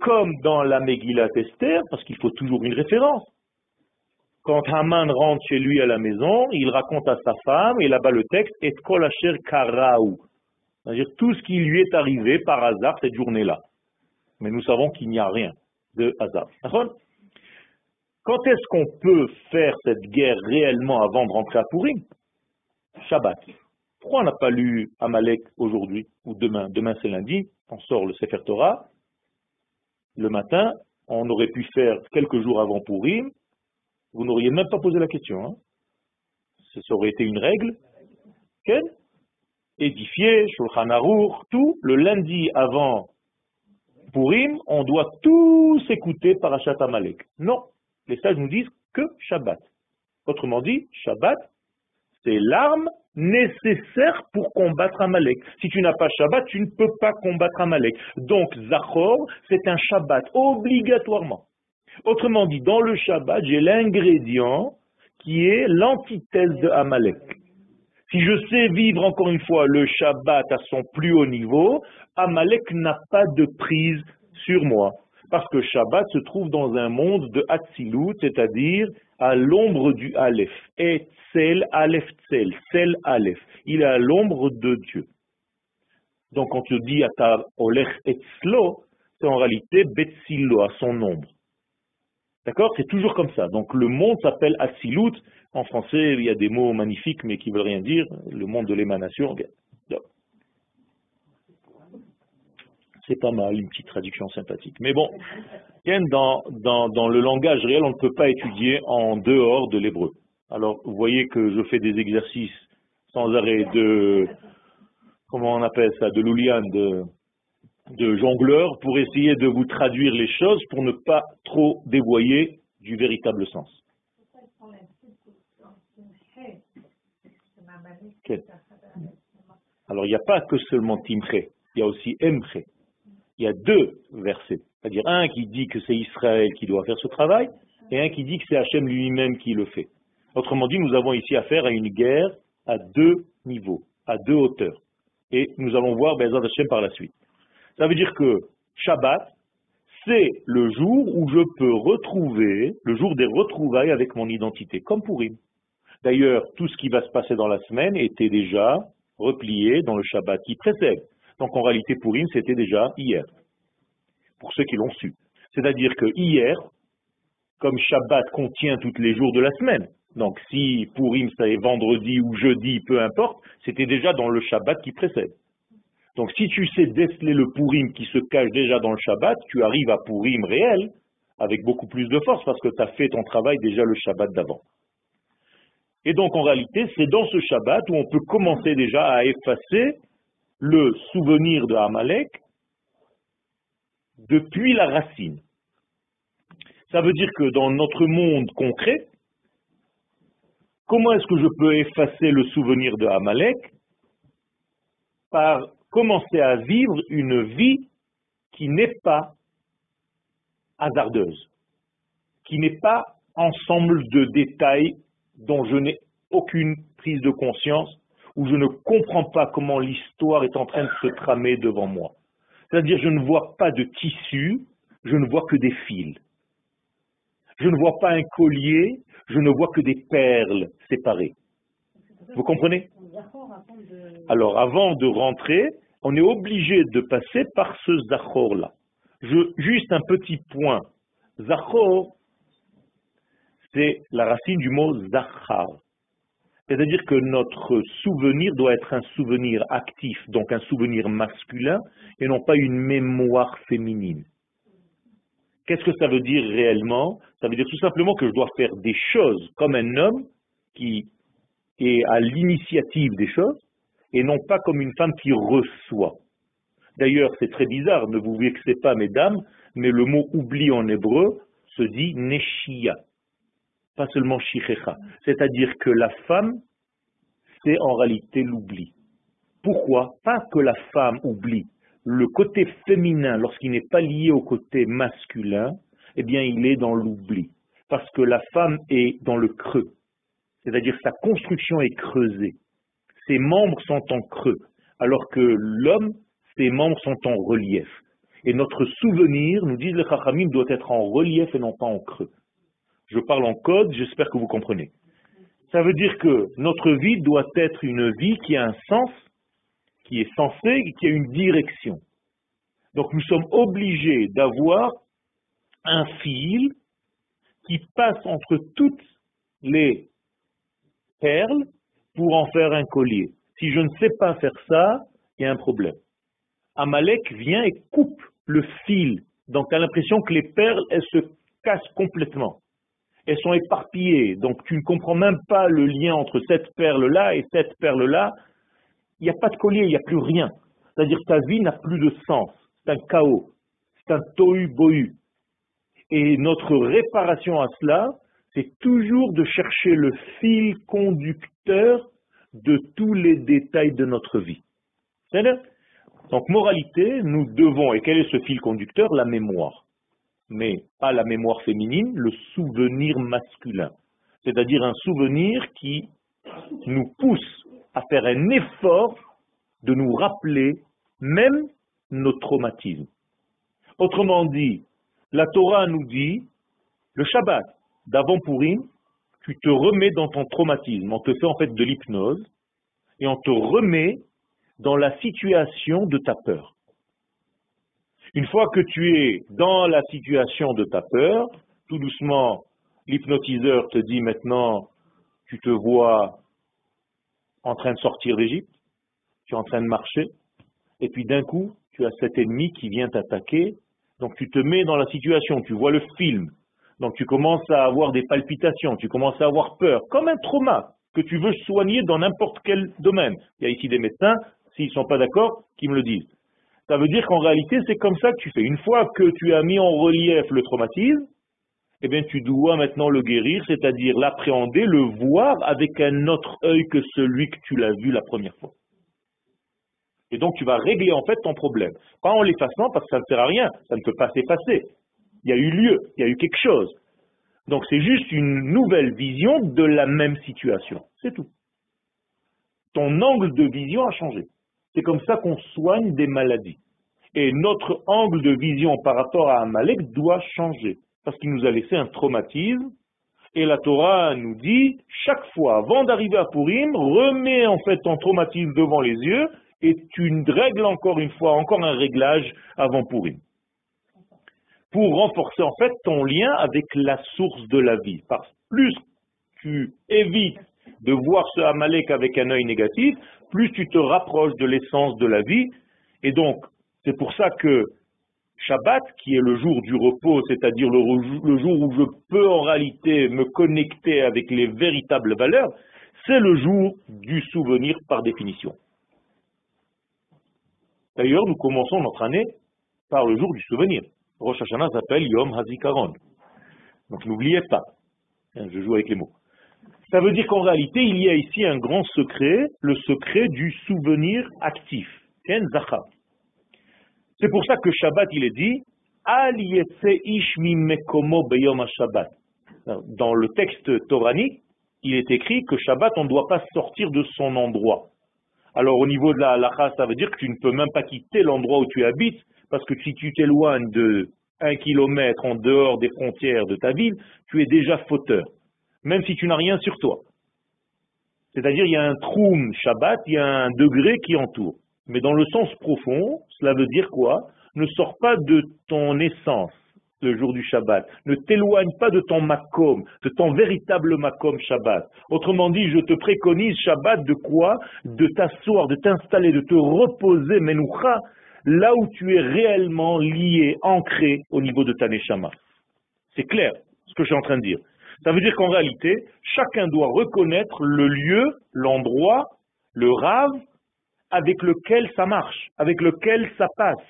Speaker 1: Comme dans la Megillat Esther, parce qu'il faut toujours une référence. Quand Haman rentre chez lui à la maison, il raconte à sa femme, et là-bas le texte, Et Kol Asher Karaou. C'est-à-dire tout ce qui lui est arrivé par hasard cette journée-là mais nous savons qu'il n'y a rien de hasard. Quand est-ce qu'on peut faire cette guerre réellement avant de rentrer à Purim? Shabbat. Pourquoi on n'a pas lu Amalek aujourd'hui ou demain? Demain c'est lundi, on sort le Sefer Torah. Le matin, on aurait pu faire quelques jours avant Purim. Vous n'auriez même pas posé la question. Hein. Ça aurait été une règle. Quelle? Édifié, Shulchan Aruch, tout, le lundi avant Purim, on doit tous écouter Parashat Amalek. Non, les sages nous disent que Shabbat. Autrement dit, Shabbat, c'est l'arme nécessaire pour combattre Amalek. Si tu n'as pas Shabbat, tu ne peux pas combattre Amalek. Donc, Zachor, c'est un Shabbat, obligatoirement. Autrement dit, dans le Shabbat, j'ai l'ingrédient qui est l'antithèse de Amalek. Si je sais vivre encore une fois le Shabbat à son plus haut niveau, Amalek n'a pas de prise sur moi. Parce que Shabbat se trouve dans un monde de Hatzilut, c'est-à-dire à, l'ombre du Aleph. Et Tzel, Aleph, Tzel, Tzel, Aleph. Il est à l'ombre de Dieu. Donc quand tu dis Atar Olech Etzlo, c'est en réalité Betzilo, à son ombre. D'accord? C'est toujours comme ça. Donc le monde s'appelle Atsilut. En français, il y a des mots magnifiques mais qui ne veulent rien dire. Le monde de l'émanation. C'est pas mal, une petite traduction sympathique. Mais bon, dans, le langage réel, on ne peut pas étudier en dehors de l'hébreu. Alors, vous voyez que je fais des exercices sans arrêt de, comment on appelle ça, de louliane, de, jongleur pour essayer de vous traduire les choses pour ne pas trop dévoyer du véritable sens. Alors il n'y a pas que seulement Timche, il y a aussi Emche. Il y a deux versets. C'est-à-dire un qui dit que c'est Israël qui doit faire ce travail et un qui dit que c'est Hachem lui-même qui le fait. Autrement dit, nous avons ici affaire à une guerre à deux niveaux, à deux hauteurs. Et nous allons voir Bezat Hachem par la suite. Ça veut dire que Shabbat, c'est le jour où je peux retrouver, le jour des retrouvailles avec mon identité, comme Purim. D'ailleurs, tout ce qui va se passer dans la semaine était déjà replié dans le Shabbat qui précède. Donc en réalité, Purim, c'était déjà hier, pour ceux qui l'ont su. C'est-à-dire que hier, comme Shabbat contient tous les jours de la semaine, donc si Purim, c'est vendredi ou jeudi, peu importe, c'était déjà dans le Shabbat qui précède. Donc si tu sais déceler le Purim qui se cache déjà dans le Shabbat, tu arrives à Purim réel avec beaucoup plus de force parce que tu as fait ton travail déjà le Shabbat d'avant. Et donc en réalité, c'est dans ce Shabbat où on peut commencer déjà à effacer le souvenir de Amalek depuis la racine. Ça veut dire que dans notre monde concret, comment est-ce que je peux effacer le souvenir de Amalek Par commencer à vivre une vie qui n'est pas hasardeuse, qui n'est pas ensemble de détails dont je n'ai aucune prise de conscience, où je ne comprends pas comment l'histoire est en train de se tramer devant moi. C'est-à-dire, je ne vois pas de tissu, je ne vois que des fils. Je ne vois pas un collier, je ne vois que des perles séparées. Vous comprenez? Alors, avant de rentrer, on est obligé de passer par ce zachor-là. Juste un petit point. Zachor, c'est la racine du mot zachar. C'est-à-dire que notre souvenir doit être un souvenir actif, donc un souvenir masculin, et non pas une mémoire féminine. Qu'est-ce que ça veut dire réellement? Ça veut dire tout simplement que je dois faire des choses comme un homme qui est à l'initiative des choses, et non pas comme une femme qui reçoit. D'ailleurs, c'est très bizarre, ne vous vexez pas, mesdames, mais le mot oubli en hébreu se dit neshia pas seulement shichecha. C'est-à-dire que la femme, c'est en réalité l'oubli. Pourquoi? Pas que la femme oublie. Le côté féminin, lorsqu'il n'est pas lié au côté masculin, eh bien, il est dans l'oubli. Parce que la femme est dans le creux. C'est-à-dire sa construction est creusée. Ses membres sont en creux. Alors que l'homme, ses membres sont en relief. Et notre souvenir, nous disent les Chachamim, doit être en relief et non pas en creux. Je parle en code, j'espère que vous comprenez. Ça veut dire que notre vie doit être une vie qui a un sens, qui est sensée, qui a une direction. Donc nous sommes obligés d'avoir un fil qui passe entre toutes les perles pour en faire un collier. Si je ne sais pas faire ça, il y a un problème. Amalek vient et coupe le fil. Donc tu as l'impression que les perles, elles se cassent complètement elles sont éparpillées, donc tu ne comprends même pas le lien entre cette perle-là et cette perle-là. Il n'y a pas de collier, il n'y a plus rien. C'est-à-dire ta vie n'a plus de sens. C'est un chaos. C'est un tohu-bohu. Et notre réparation à cela, c'est toujours de chercher le fil conducteur de tous les détails de notre vie. Donc, moralité, nous devons, et quel est ce fil conducteur? La mémoire mais pas la mémoire féminine, le souvenir masculin. C'est-à-dire un souvenir qui nous pousse à faire un effort de nous rappeler même nos traumatismes. Autrement dit, la Torah nous dit, le Shabbat d'avant Purim, tu te remets dans ton traumatisme. On te fait en fait de l'hypnose et on te remet dans la situation de ta peur. Une fois que tu es dans la situation de ta peur, tout doucement, l'hypnotiseur te dit maintenant, tu te vois en train de sortir d'Égypte, tu es en train de marcher, et puis d'un coup, tu as cet ennemi qui vient t'attaquer, donc tu te mets dans la situation, tu vois le film, donc tu commences à avoir des palpitations, tu commences à avoir peur, comme un trauma que tu veux soigner dans n'importe quel domaine. Il y a ici des médecins, s'ils ne sont pas d'accord, qui me le disent. Ça veut dire qu'en réalité, c'est comme ça que tu fais. Une fois que tu as mis en relief le traumatisme, eh bien, tu dois maintenant le guérir, c'est-à-dire l'appréhender, le voir avec un autre œil que celui que tu l'as vu la première fois. Et donc, tu vas régler en fait ton problème. Pas en l'effaçant, parce que ça ne sert à rien, ça ne peut pas s'effacer. Il y a eu lieu, il y a eu quelque chose. Donc, c'est juste une nouvelle vision de la même situation. C'est tout. Ton angle de vision a changé. C'est comme ça qu'on soigne des maladies. Et notre angle de vision par rapport à Amalek doit changer, parce qu'il nous a laissé un traumatisme. Et la Torah nous dit, chaque fois, avant d'arriver à Purim, remets en fait ton traumatisme devant les yeux et tu règles encore une fois, encore un réglage avant Purim. Pour renforcer en fait ton lien avec la source de la vie. Parce que plus tu évites de voir ce Amalek avec un œil négatif, plus tu te rapproches de l'essence de la vie. Et donc, c'est pour ça que Shabbat, qui est le jour du repos, c'est-à-dire le, jour où je peux en réalité me connecter avec les véritables valeurs, c'est le jour du souvenir par définition. D'ailleurs, nous commençons notre année par le jour du souvenir. Rosh Hashanah s'appelle Yom Hazikaron. Donc n'oubliez pas, hein, je joue avec les mots. Ça veut dire qu'en réalité, il y a ici un grand secret, le secret du souvenir actif. C'est pour ça que Shabbat, il est dit, Dans le texte toranique, il est écrit que Shabbat, on ne doit pas sortir de son endroit. Alors au niveau de la halakha, ça veut dire que tu ne peux même pas quitter l'endroit où tu habites, parce que si tu t'éloignes de un kilomètre en dehors des frontières de ta ville, tu es déjà fauteur, même si tu n'as rien sur toi. C'est-à-dire, il y a un troum Shabbat, il y a un degré qui entoure. Mais dans le sens profond, cela veut dire quoi? Ne sors pas de ton essence le jour du Shabbat. Ne t'éloigne pas de ton makom, de ton véritable makom Shabbat. Autrement dit, je te préconise Shabbat de quoi? De t'asseoir, de t'installer, de te reposer, menoucha, là où tu es réellement lié, ancré au niveau de ta neshama. C'est clair ce que je suis en train de dire. Ça veut dire qu'en réalité, chacun doit reconnaître le lieu, l'endroit, le rave avec lequel ça marche, avec lequel ça passe.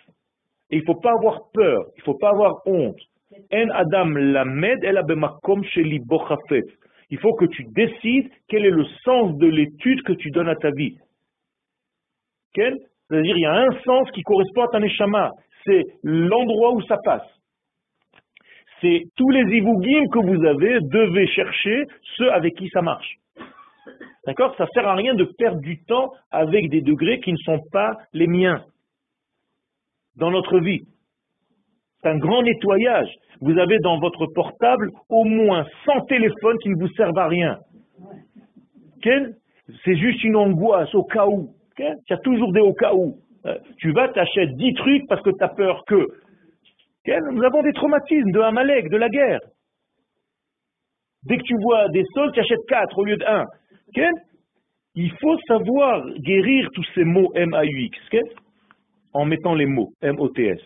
Speaker 1: Et il ne faut pas avoir peur, il ne faut pas avoir honte. En Adam lamed Il faut que tu décides quel est le sens de l'étude que tu donnes à ta vie. C'est-à-dire, il y a un sens qui correspond à ta neshama. C'est l'endroit où ça passe. Tous les ivougim que vous avez, devez chercher ceux avec qui ça marche. D'accord? Ça ne sert à rien de perdre du temps avec des degrés qui ne sont pas les miens dans notre vie. C'est un grand nettoyage. Vous avez dans votre portable au moins 100 téléphones qui ne vous servent à rien. C'est juste une angoisse au cas où. Il y a toujours des au cas où. Euh, tu vas, t'achètes 10 trucs parce que tu as peur que. Nous avons des traumatismes de Amalek, de la guerre. Dès que tu vois des sols, tu achètes 4 au lieu de 1. Il faut savoir guérir tous ces mots M-A-U-X en mettant les mots M-O-T-S.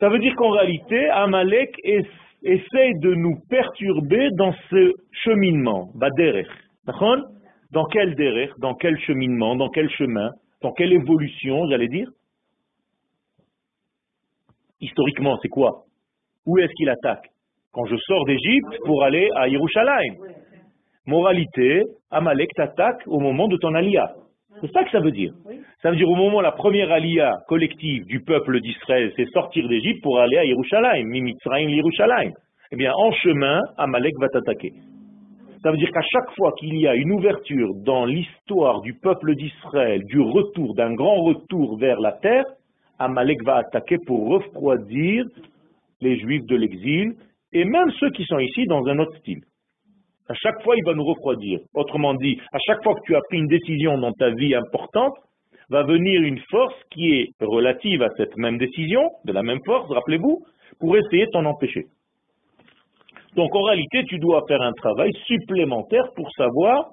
Speaker 1: Ça veut dire qu'en réalité, Amalek essaye de nous perturber dans ce cheminement. Dans quel derech? Dans quel cheminement? Dans quel chemin? Dans quelle évolution, j'allais dire? Historiquement, c'est quoi? Où est-ce qu'il attaque? Quand je sors d'Égypte pour aller à Yerushalayim. Moralité, Amalek t'attaque au moment de ton alia. C'est ça que ça veut dire. Ça veut dire au moment la première alia collective du peuple d'Israël, c'est sortir d'Égypte pour aller à Yerushalayim, Mimitzraim Yerushalayim. Eh bien, en chemin, Amalek va t'attaquer. Ça veut dire qu'à chaque fois qu'il y a une ouverture dans l'histoire du peuple d'Israël, du retour, d'un grand retour vers la terre, Amalek va attaquer pour refroidir les Juifs de l'exil et même ceux qui sont ici dans un autre style. À chaque fois, il va nous refroidir. Autrement dit, à chaque fois que tu as pris une décision dans ta vie importante, va venir une force qui est relative à cette même décision, de la même force, rappelez-vous, pour essayer de t'en empêcher. Donc en réalité, tu dois faire un travail supplémentaire pour savoir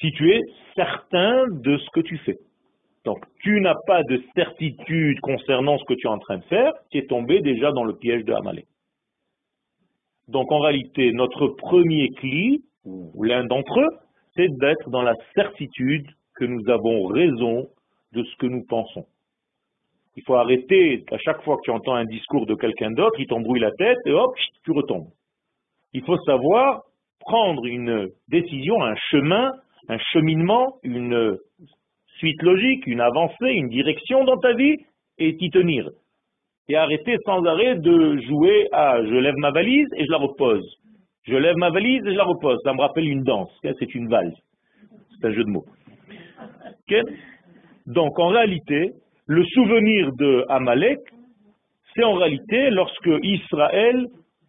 Speaker 1: si tu es certain de ce que tu fais. Donc tu n'as pas de certitude concernant ce que tu es en train de faire, tu es tombé déjà dans le piège de Amalek. Donc en réalité, notre premier cli, ou l'un d'entre eux, c'est d'être dans la certitude que nous avons raison de ce que nous pensons. Il faut arrêter, à chaque fois que tu entends un discours de quelqu'un d'autre, il t'embrouille la tête et hop, tu retombes. Il faut savoir prendre une décision, un chemin, un cheminement, une suite logique, une avancée, une direction dans ta vie et t'y tenir et arrêter sans arrêt de jouer à je lève ma valise et je la repose. Je lève ma valise et je la repose. Ça me rappelle une danse. C'est une valse. C'est un jeu de mots. Donc en réalité, le souvenir de Amalek, c'est en réalité lorsque Israël,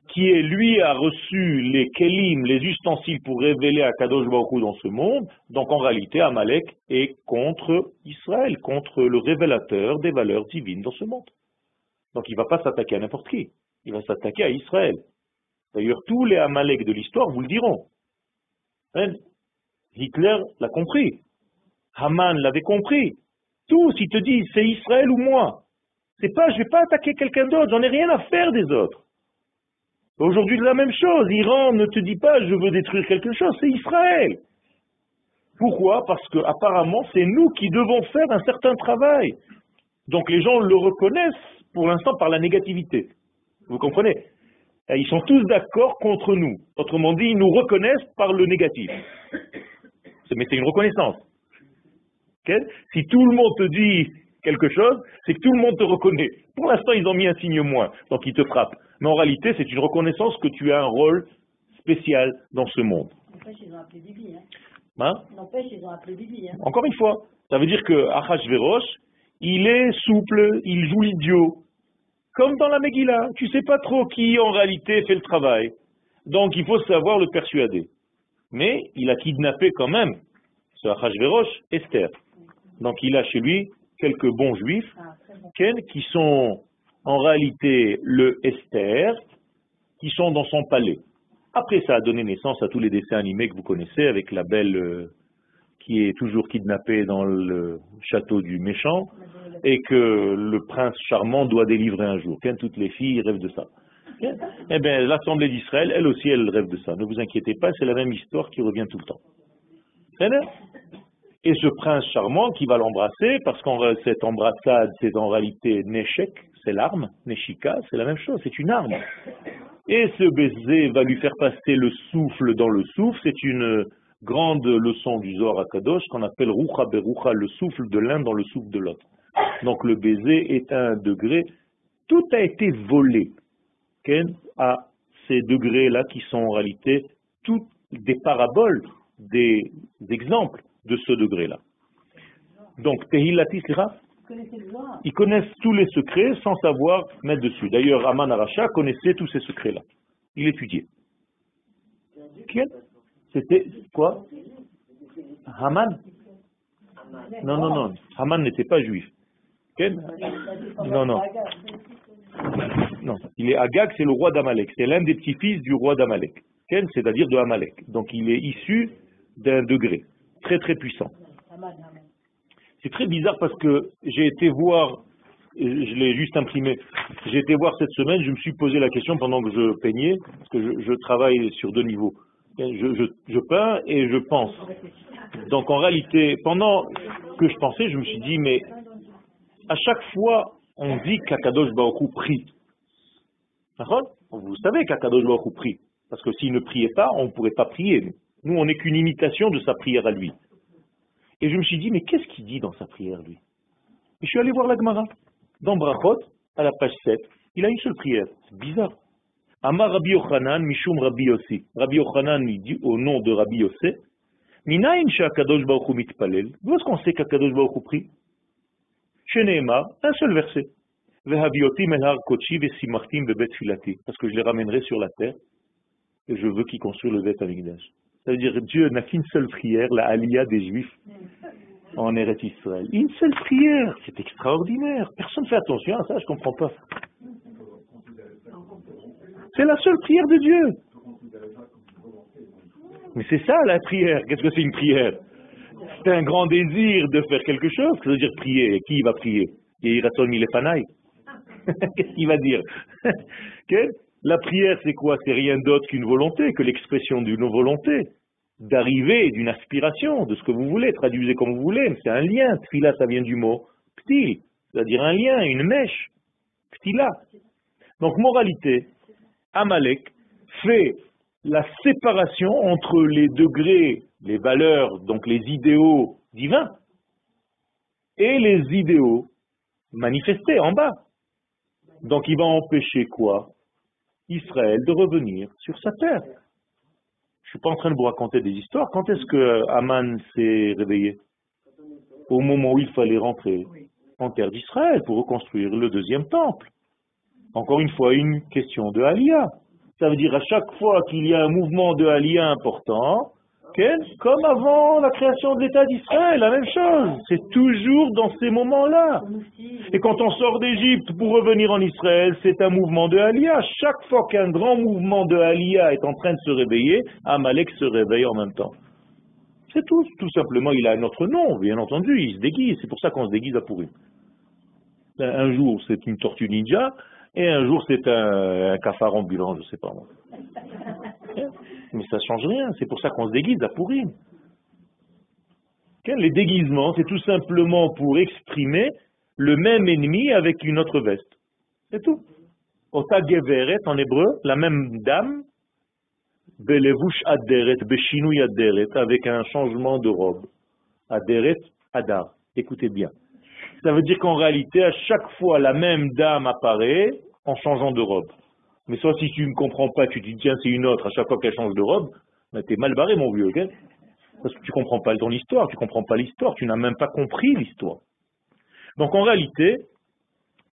Speaker 1: qui est lui a reçu les kelim, les ustensiles pour révéler à Kadosh Baruch dans ce monde, donc en réalité Amalek est contre Israël, contre le révélateur des valeurs divines dans ce monde. Donc il ne va pas s'attaquer à n'importe qui. Il va s'attaquer à Israël. D'ailleurs, tous les Amalek de l'histoire vous le diront. Hein? Hitler l'a compris. Haman l'avait compris. Tous, ils te disent, c'est Israël ou moi. C'est pas, je vais pas attaquer quelqu'un d'autre, j'en ai rien à faire des autres. Aujourd'hui, la même chose. Iran ne te dit pas, je veux détruire quelque chose, c'est Israël. Pourquoi? Parce que apparemment, c'est nous qui devons faire un certain travail. Donc les gens le reconnaissent pour l'instant par la négativité. Vous comprenez? Ils sont tous d'accord contre nous. Autrement dit, ils nous reconnaissent par le négatif. Mais c'est une reconnaissance. Si tout le monde te dit quelque chose, c'est que tout le monde te reconnaît. Pour l'instant, ils ont mis un signe moins, donc ils te frappent. Mais en réalité, c'est une reconnaissance que tu as un rôle spécial dans ce monde.
Speaker 2: N'empêche, ils ont appelé Bibi. Hein.
Speaker 1: Hein?
Speaker 2: N'empêche, ils ont appelé Bibi. Hein.
Speaker 1: Encore une fois, ça veut dire que Achashverosh, il est souple, il joue l'idiot. Comme dans la Megillah, tu sais pas trop qui en réalité fait le travail. Donc il faut savoir le persuader. Mais il a kidnappé quand même, ce Achashverosh, Esther. Donc il a chez lui quelques bons juifs
Speaker 2: Ah, bon.
Speaker 1: Qui sont en réalité le Esther, qui sont dans son palais. Après, ça a donné naissance à tous les dessins animés que vous connaissez, avec la belle euh, qui est toujours kidnappée dans le château du méchant, et que le prince charmant doit délivrer un jour. Ken, toutes les filles rêvent de ça. Eh bien, l'Assemblée d'Israël, elle aussi, elle rêve de ça. Ne vous inquiétez pas, c'est la même histoire qui revient tout le temps. Et ce prince charmant qui va l'embrasser, parce qu'en ré- cette embrassade, c'est en réalité Neshek, c'est l'arme, Neshika, c'est la même chose, c'est une arme. Et ce baiser va lui faire passer le souffle dans le souffle, c'est une grande leçon du Zohar à Kadosh qu'on appelle Rucha Berucha, le souffle de l'un dans le souffle de l'autre. Donc le baiser est un degré, tout a été volé à ces degrés-là qui sont en réalité toutes des paraboles, des exemples de ce degré-là. Donc, Tehilati Ils connaissent tous les secrets sans savoir mettre dessus. D'ailleurs, Aman Aracha connaissait tous ces secrets-là. Il étudiait. C'était quoi? Haman? Non, non, non. Haman n'était pas juif. Non, non. Non, il est Agag, c'est le roi d'Amalek. C'est l'un des petits-fils du roi d'Amalek. Ken, c'est-à-dire de Amalek. Donc il est issu d'un degré très très puissant. C'est très bizarre parce que j'ai été voir, je l'ai juste imprimé, j'ai été voir cette semaine, je me suis posé la question pendant que je peignais, parce que je, travaille sur deux niveaux. Je, peins et je pense. Donc en réalité, pendant que je pensais, je me suis dit, mais à chaque fois, on dit qu'Akadosh Baruch prie. Vous savez qu'Akadosh Baruch prie. Parce que s'il ne priait pas, on ne pourrait pas prier. Nous, on n'est qu'une imitation de sa prière à lui. Et je me suis dit, mais qu'est-ce qu'il dit dans sa prière, lui? Et je suis allé voir la Gemara. Dans Brachot, à la page 7, il a une seule prière. C'est bizarre. Amar Rabbi Yochanan, Mishum Rabbi Yossi. Rabbi Yochanan, il dit au nom de Rabbi Yossi, Minayin Shakadosh Baruch mitpalel. D'où est-ce qu'on sait qu'Akadosh Baruch prie? Sheneema, un seul verset. Parce que je les ramènerai sur la terre et je veux qu'ils construisent le Bet Amigdash. Ça veut dire Dieu n'a qu'une seule prière, la Aliyah des Juifs en Eretz Israël. Une seule prière, c'est extraordinaire. Personne ne fait attention à ça, je comprends pas. C'est la seule prière de Dieu. Mais c'est ça la prière. Qu'est-ce que c'est une prière? C'est un grand désir de faire quelque chose. Ça veut dire prier. Qui va prier? Qu'est-ce qu'il va dire? La prière, c'est quoi? C'est rien d'autre qu'une volonté, que l'expression d'une volonté, d'arriver, d'une aspiration, de ce que vous voulez, traduisez comme vous voulez, mais c'est un lien. Tfila, ça vient du mot ptil, c'est-à-dire un lien, une mèche. Ptila. Donc, moralité, Amalek fait la séparation entre les degrés, les valeurs, donc les idéaux divins, et les idéaux manifestés en bas. Donc il va empêcher quoi? Israël de revenir sur sa terre. Je suis pas en train de vous raconter des histoires. Quand est-ce que Aman s'est réveillé? Au moment où il fallait rentrer en terre d'Israël pour reconstruire le deuxième temple. Encore une fois, une question de Aliyah. Ça veut dire à chaque fois qu'il y a un mouvement de Aliyah important, comme avant la création de l'État d'Israël, la même chose. C'est toujours dans ces moments-là. Et quand on sort d'Égypte pour revenir en Israël, c'est un mouvement de Aliyah. Chaque fois qu'un grand mouvement de Aliyah est en train de se réveiller, Amalek se réveille en même temps. C'est tout. Tout simplement, il a un autre nom, bien entendu. Il se déguise. C'est pour ça qu'on se déguise à Pourim. Un un jour, c'est une tortue ninja, et un jour, c'est un, un cafard ambulant, je sais pas moi. Mais ça change rien. C'est pour ça qu'on se déguise à Pourim. Ok Les déguisements, c'est tout simplement pour exprimer le même ennemi avec une autre veste. C'est tout. Ota geveret en hébreu, la même dame, belevush aderet, beshinouy aderet, avec un changement de robe. Aderet, adar. Écoutez bien. Ça veut dire qu'en réalité, à chaque fois, la même dame apparaît en changeant de robe. Mais soit si tu ne comprends pas, tu dis, tiens, c'est une autre, à chaque fois qu'elle change de robe, ben, t'es mal barré, mon vieux, ok? Parce que tu comprends pas ton histoire, tu comprends pas l'histoire, tu n'as même pas compris l'histoire. Donc en réalité,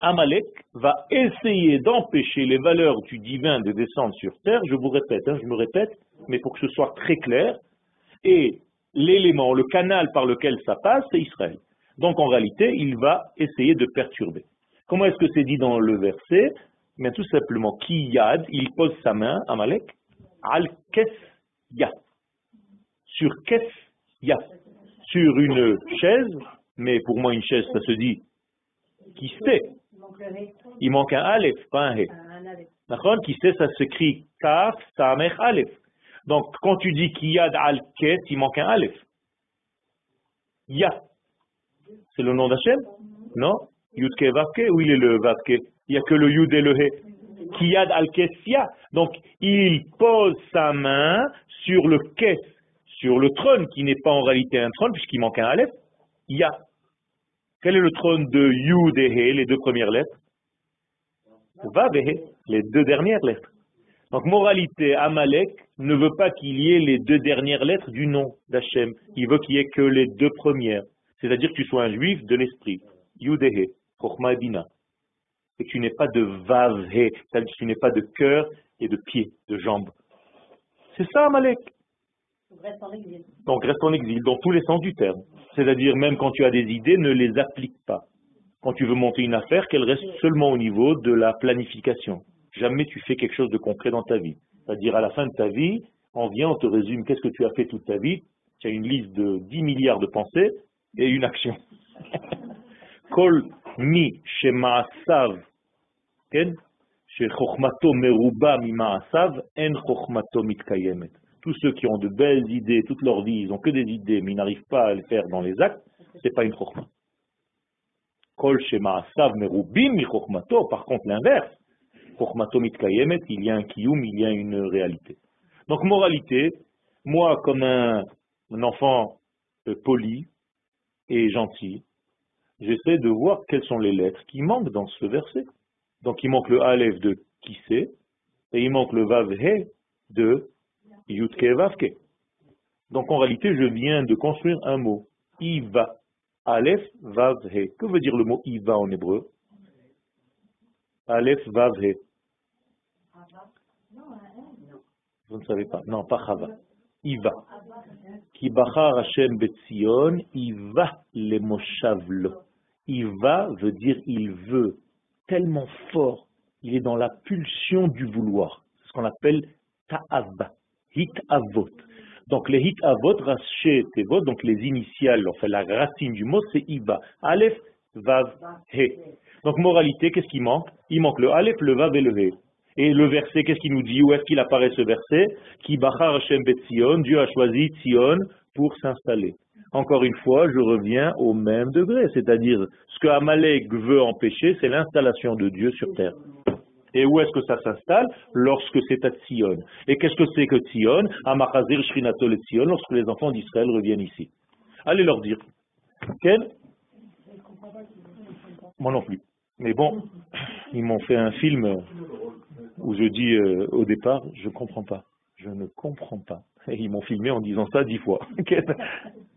Speaker 1: Amalek va essayer d'empêcher les valeurs du divin de descendre sur terre. Je vous répète, hein, je me répète, mais pour que ce soit très clair. Et l'élément, le canal par lequel ça passe, c'est Israël. Donc en réalité, il va essayer de perturber. Comment est-ce que c'est dit dans le verset? Bien tout simplement, qui yad, il pose sa main, Amalek, al ya. Sur kes ya. Sur une chaise, mais pour moi une chaise, ça se dit sait? Il manque un aleph, pas un he. Qui sait, ça s'écrit kaf, samech, aleph. Donc quand tu dis yad al kes, il manque un aleph. Ya. C'est le nom d'Hachem? Non? Yudke Vavke Où il est le Vavke Il n'y a que le Yud et le He. Kiyad al. Donc, il pose sa main sur le Kes, sur le trône qui n'est pas en réalité un trône puisqu'il manque un Aleph. Ya. Quel est le trône de Yud et He, les deux premières lettres? Vav et He, les deux dernières lettres. Donc, moralité, Amalek ne veut pas qu'il y ait les deux dernières lettres du nom d'Hachem. Il veut qu'il y ait que les deux premières. C'est-à-dire que tu sois un juif de l'esprit. Yudehe, Chochma Bina. Et que tu n'es pas de Vavhe, c'est-à-dire que tu n'es pas de cœur et de pied, de jambes. C'est ça, Amalek. Donc reste en exil, dans tous les sens du terme. C'est-à-dire, même quand tu as des idées, ne les applique pas. Quand tu veux monter une affaire, qu'elle reste seulement au niveau de la planification. Jamais tu fais quelque chose de concret dans ta vie. C'est-à-dire, à la fin de ta vie, on vient, on te résume qu'est-ce que tu as fait toute ta vie. Tu as une liste de 10 milliards de pensées, et une action. Kol mi shema'asav, Tous ceux qui ont de belles idées toute leur vie, ils ont que des idées, mais ils n'arrivent pas à les faire dans les actes, c'est pas une chochmato, par contre l'inverse, il y a un kiyum, il y a une réalité. Donc moralité, moi comme un, un enfant euh, poli, et gentil, j'essaie de voir quelles sont les lettres qui manquent dans ce verset. Donc il manque le Aleph de sait, et il manque le Vav He de Yutke Vavke. Donc en réalité, je viens de construire un mot. Iva. Aleph Vav He. Que veut dire le mot Iva en hébreu? Aleph Vav He. Vous ne savez pas. Non, pas Chava. Iva. Ki bachar Hashem betzion, Iva le moshavlo. Iva veut dire il veut, tellement fort, il est dans la pulsion du vouloir. C'est ce qu'on appelle ta'ava, hit avot. Donc les hit avot, tevot, donc les initiales, enfin la racine du mot, c'est Iva. Aleph, Vav, He. Donc moralité, qu'est-ce qui manque? Il manque le Aleph, le Vav et le He. Et le verset, qu'est-ce qu'il nous dit? Où est-ce qu'il apparaît ce verset? Qui Bachar Hashem Dieu a choisi Tzion pour s'installer. Encore une fois, je reviens au même degré, c'est-à-dire ce que Amalek veut empêcher, c'est l'installation de Dieu sur terre. Et où est-ce que ça s'installe? Lorsque c'est à Tzion. Et qu'est-ce que c'est que Tzion? Amachazir Shrinato le Tzion, lorsque les enfants d'Israël reviennent ici. Allez leur dire. Quel Moi non plus. Mais bon, ils m'ont fait un film où je dis euh, au départ, je ne comprends pas. Je ne comprends pas. Et ils m'ont filmé en disant ça dix fois.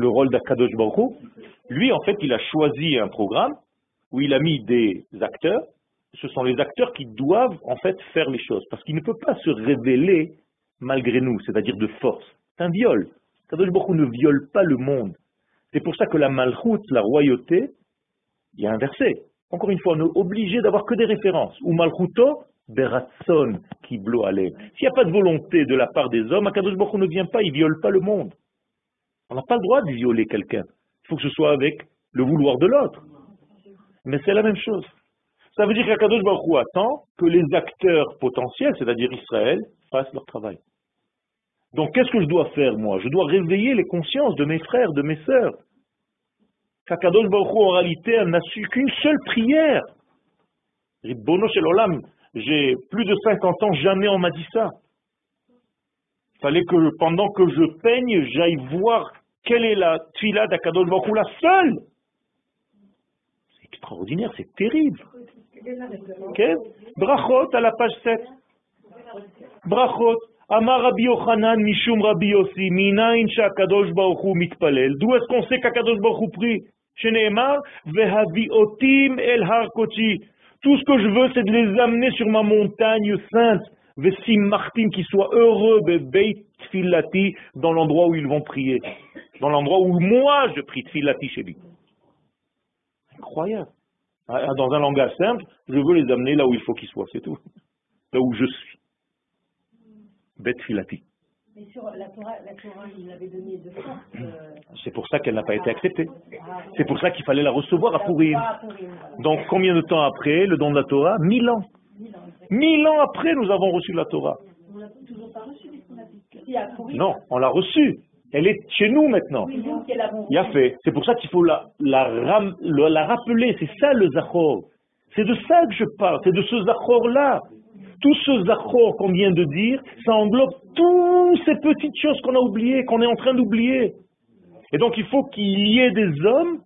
Speaker 1: Le rôle d'Akadosh Baruch lui, en fait, il a choisi un programme où il a mis des acteurs. Ce sont les acteurs qui doivent, en fait, faire les choses. Parce qu'il ne peut pas se révéler malgré nous, c'est-à-dire de force. C'est un viol. Kadosh Baruch ne viole pas le monde. C'est pour ça que la malchoute, la royauté, il y a un verset. Encore une fois, on est obligé d'avoir que des références. Ou malchuto, beratson, qui blow S'il n'y a pas de volonté de la part des hommes, Akadosh Baruch ne vient pas, il viole pas le monde. On n'a pas le droit de violer quelqu'un. Il faut que ce soit avec le vouloir de l'autre. Mais c'est la même chose. Ça veut dire qu'Akadosh Baruch attend que les acteurs potentiels, c'est-à-dire Israël, fassent leur travail. Donc qu'est-ce que je dois faire moi? Je dois réveiller les consciences de mes frères, de mes sœurs. Kakadosh Baruch Hu, en réalité, n'a su qu'une seule prière. Bono Olam, j'ai plus de 50 ans, jamais on m'a dit ça. Il fallait que pendant que je peigne, j'aille voir quelle est la tuila d'Akadosh Baruch la seule? C'est extraordinaire, c'est terrible. Brachot à la page 7. Brachot. Amar Rabbi Yochanan Mishum Rabbi Yossi, Minayin Shakadosh Baruch mitpalel. D'où est-ce qu'on sait qu'Akadosh Baruch prie Sheneemar Vehaviotim El Har. Tout ce que je veux, c'est de les amener sur ma montagne sainte. Vesim Martin, qui soient heureux, Beit Tfilati, dans l'endroit où ils vont prier. Dans l'endroit où moi je prie Tfilati chez lui. Incroyable. Ah, dans un langage simple, je veux les amener là où il faut qu'ils soient, c'est tout. Là où je suis. Bête filati.
Speaker 2: Mais sur la Torah, la Torah, il l'avait donnée de force. Euh,
Speaker 1: c'est pour ça qu'elle n'a pas été acceptée. C'est pour ça qu'il fallait la recevoir à Purim. Donc combien de temps après le don de la Torah? Mille ans. Mille ans après, nous avons reçu la Torah.
Speaker 2: On l'a toujours pas reçue,
Speaker 1: Non, on l'a reçue. Elle est chez nous maintenant. Il a fait. C'est pour ça qu'il faut la, la, la rappeler. C'est ça le Zachor. C'est de ça que je parle. C'est de ce Zachor-là. Tout ce Zachor qu'on vient de dire, ça englobe toutes ces petites choses qu'on a oubliées, qu'on est en train d'oublier. Et donc il faut qu'il y ait des hommes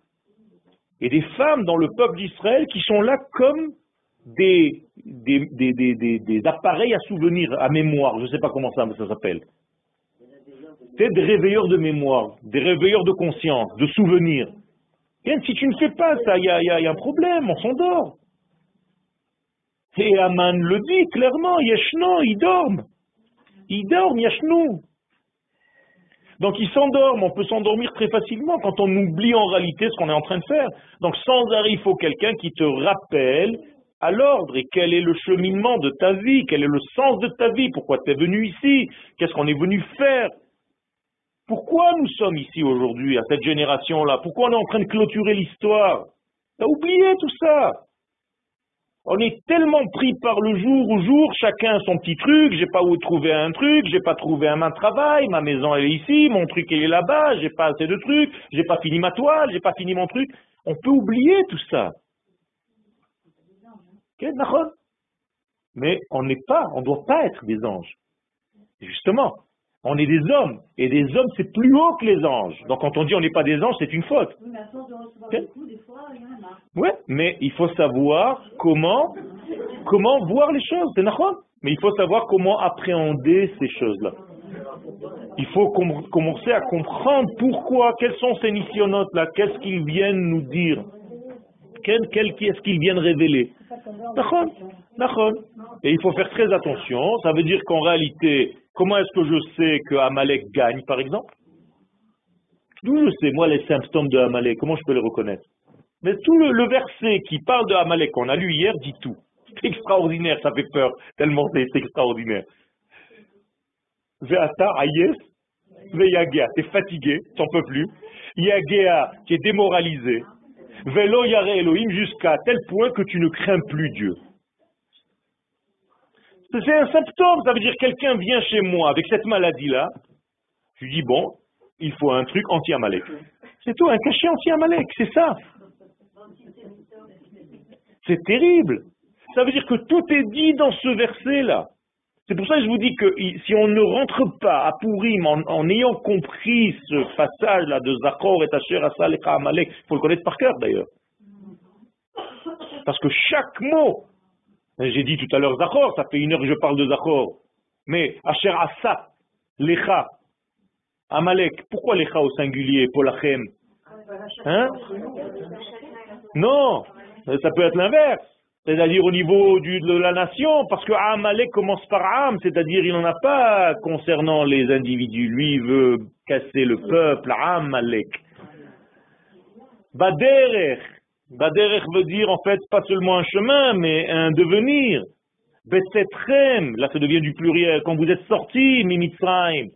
Speaker 1: et des femmes dans le peuple d'Israël qui sont là comme des, des, des, des, appareils à souvenir, à mémoire. Je ne sais pas comment ça, ça s'appelle. C'est des réveilleurs de mémoire, des réveilleurs de conscience, de souvenirs. si tu ne fais pas ça, il y a, un problème, on s'endort. Et Aman le dit clairement, Yeshno, ils dorment. Ils dorment, Yeshno. Donc ils s'endorment, on peut s'endormir très facilement quand on oublie en réalité ce qu'on est en train de faire. Donc sans arrêt, il faut quelqu'un qui te rappelle à l'ordre et quel est le cheminement de ta vie, quel est le sens de ta vie, pourquoi tu es venu ici, qu'est-ce qu'on est venu faire, pourquoi nous sommes ici aujourd'hui, à cette génération-là? Pourquoi on est en train de clôturer l'histoire? T'as oublié tout ça On est tellement pris par le jour au jour, chacun son petit truc, j'ai pas où trouver un truc, j'ai pas trouvé un main de travail, ma maison est ici, mon truc est là-bas, j'ai pas assez de trucs, j'ai pas fini ma toile, j'ai pas fini mon truc. On peut oublier tout ça. Mais on n'est pas, on ne doit pas être des anges. Justement, on est des hommes. Et des hommes, c'est plus haut que les anges. Donc quand on dit on n'est pas des anges, c'est une faute.
Speaker 2: Oui, mais à force de recevoir des coups, des fois, il y en a
Speaker 1: Oui, mais il faut savoir comment, comment voir les choses. C'est. Mais il faut savoir comment appréhender ces choses-là. Il faut commencer à comprendre pourquoi, quels sont ces missionnotes-là, qu'est-ce qu'ils viennent nous dire, qu'est-ce qu'ils viennent révéler. Et il faut faire très attention. Ça veut dire qu'en réalité, Comment est-ce que je sais que Amalek gagne, par exemple? D'où je sais, moi, les symptômes de Amalek, comment je peux les reconnaître? Mais tout le, verset qui parle de Amalek qu'on a lu hier dit tout. C'est extraordinaire, ça fait peur, tellement c'est extraordinaire. Veata, Ayes, Veyagea, t'es fatigué, t'en peux plus. Yagea, qui est démoralisé. Velo Yare Elohim, jusqu'à tel point que tu ne crains plus Dieu. C'est un symptôme, ça veut dire quelqu'un vient chez moi avec cette maladie-là, je lui dis, bon, il faut un truc anti-Amalek. C'est tout, un cachet anti-Amalek, c'est ça. C'est terrible. Ça veut dire que tout est dit dans ce verset-là. C'est pour ça que je vous dis que si on ne rentre pas à Purim en, ayant compris ce passage-là de Zachor et Asher Asalecha Amalek, il faut le connaître par cœur d'ailleurs. Parce que chaque mot j'ai dit tout à l'heure Zachor, ça fait une heure que je parle de Zachor. Mais Asher Asa, Lecha, Amalek, pourquoi Lecha au singulier, Polachem Hein? Non, ça peut être l'inverse. C'est-à-dire au niveau de la nation, parce que Amalek commence par Am, c'est-à-dire il n'en a pas concernant les individus. Lui, il veut casser le peuple, Amalek. Baderech, Baderech veut dire en fait pas seulement un chemin, mais un devenir. Betetrem, là ça devient du pluriel, quand vous êtes sortis, Mimitzraim.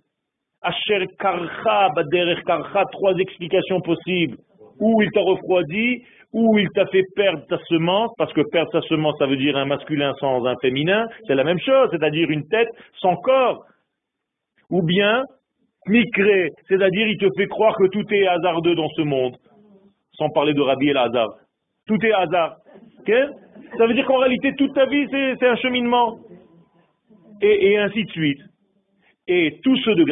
Speaker 1: Asher Karcha, Baderech Karcha, trois explications possibles. Ou il t'a refroidi, ou il t'a fait perdre ta semence, parce que perdre sa semence, ça veut dire un masculin sans un féminin, c'est la même chose, c'est-à-dire une tête sans corps. Ou bien, Mikre, c'est-à-dire il te fait croire que tout est hasardeux dans ce monde. Sans parler de Rabbi El Hazar. Tout est hasard. Ça veut dire qu'en réalité, toute ta vie, c'est un cheminement. Et, ainsi de suite. Et tous ceux de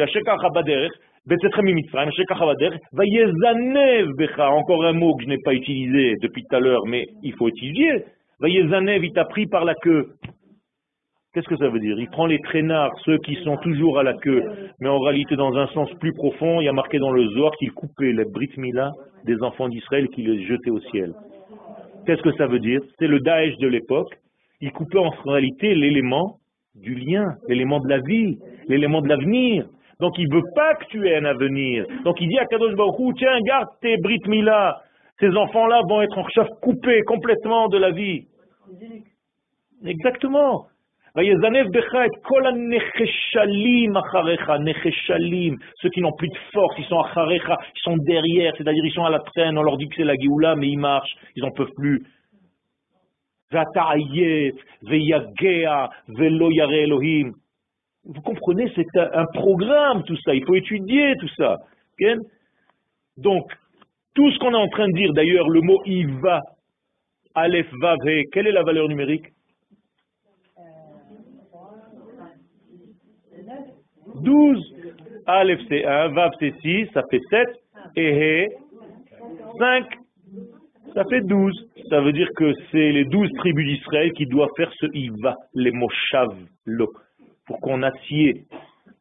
Speaker 1: Habader, encore un mot que je n'ai pas utilisé depuis tout à l'heure, mais il faut utiliser. Vayezanev, il t'a pris par la queue. Qu'est-ce que ça veut dire? Il prend les traînards, ceux qui sont toujours à la queue, mais en réalité, dans un sens plus profond, il y a marqué dans le Zohar qu'il coupait les Brit Mila des enfants d'Israël qui les jetait au ciel. Qu'est-ce que ça veut dire? C'est le Daesh de l'époque. Il coupait en réalité l'élément du lien, l'élément de la vie, l'élément de l'avenir. Donc il veut pas que tu aies un avenir. Donc il dit à Kadosh Baruch tiens, garde tes Brit Mila. Ces enfants-là vont être en chef coupés complètement de la vie. Exactement. Ceux qui n'ont plus de force, ils sont acharecha, ils sont derrière, c'est-à-dire ils sont à la traîne, on leur dit que c'est la Géoula, mais ils marchent, ils n'en peuvent plus. Vous comprenez, c'est un programme tout ça, il faut étudier tout ça. Donc, tout ce qu'on est en train de dire, d'ailleurs, le mot Iva, Aleph, Vav, quelle est la valeur numérique? 12. Aleph c'est 1, Vav c'est 6, ça fait 7, et He, 5, ça fait 12. Ça veut dire que c'est les 12 tribus d'Israël qui doivent faire ce Iva, les Moshav, lo, pour qu'on assied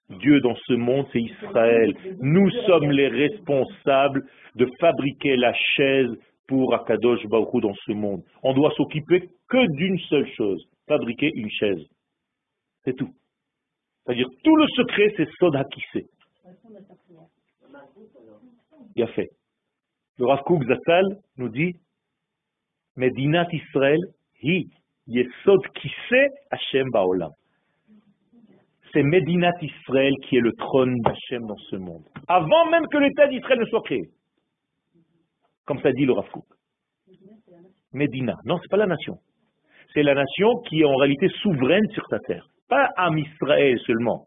Speaker 1: Dieu dans ce monde, c'est Israël. Nous sommes les responsables de fabriquer la chaise pour Akadosh Baruch dans ce monde. On doit s'occuper que d'une seule chose, fabriquer une chaise. C'est tout. C'est-à-dire, tout le secret, c'est Sod Hakise. Il a fait. Le Rav Kook Zatal nous dit Medinat Israël, hi, Yesod Kise Hashem Baolam. C'est Medinat Israël qui est le trône d'Hachem dans ce monde. Avant même que l'État d'Israël ne soit créé. Comme ça dit le Rav Kook. Medina. Non, c'est pas la nation. C'est la nation qui est en réalité souveraine sur sa terre. Pas Am Israël seulement.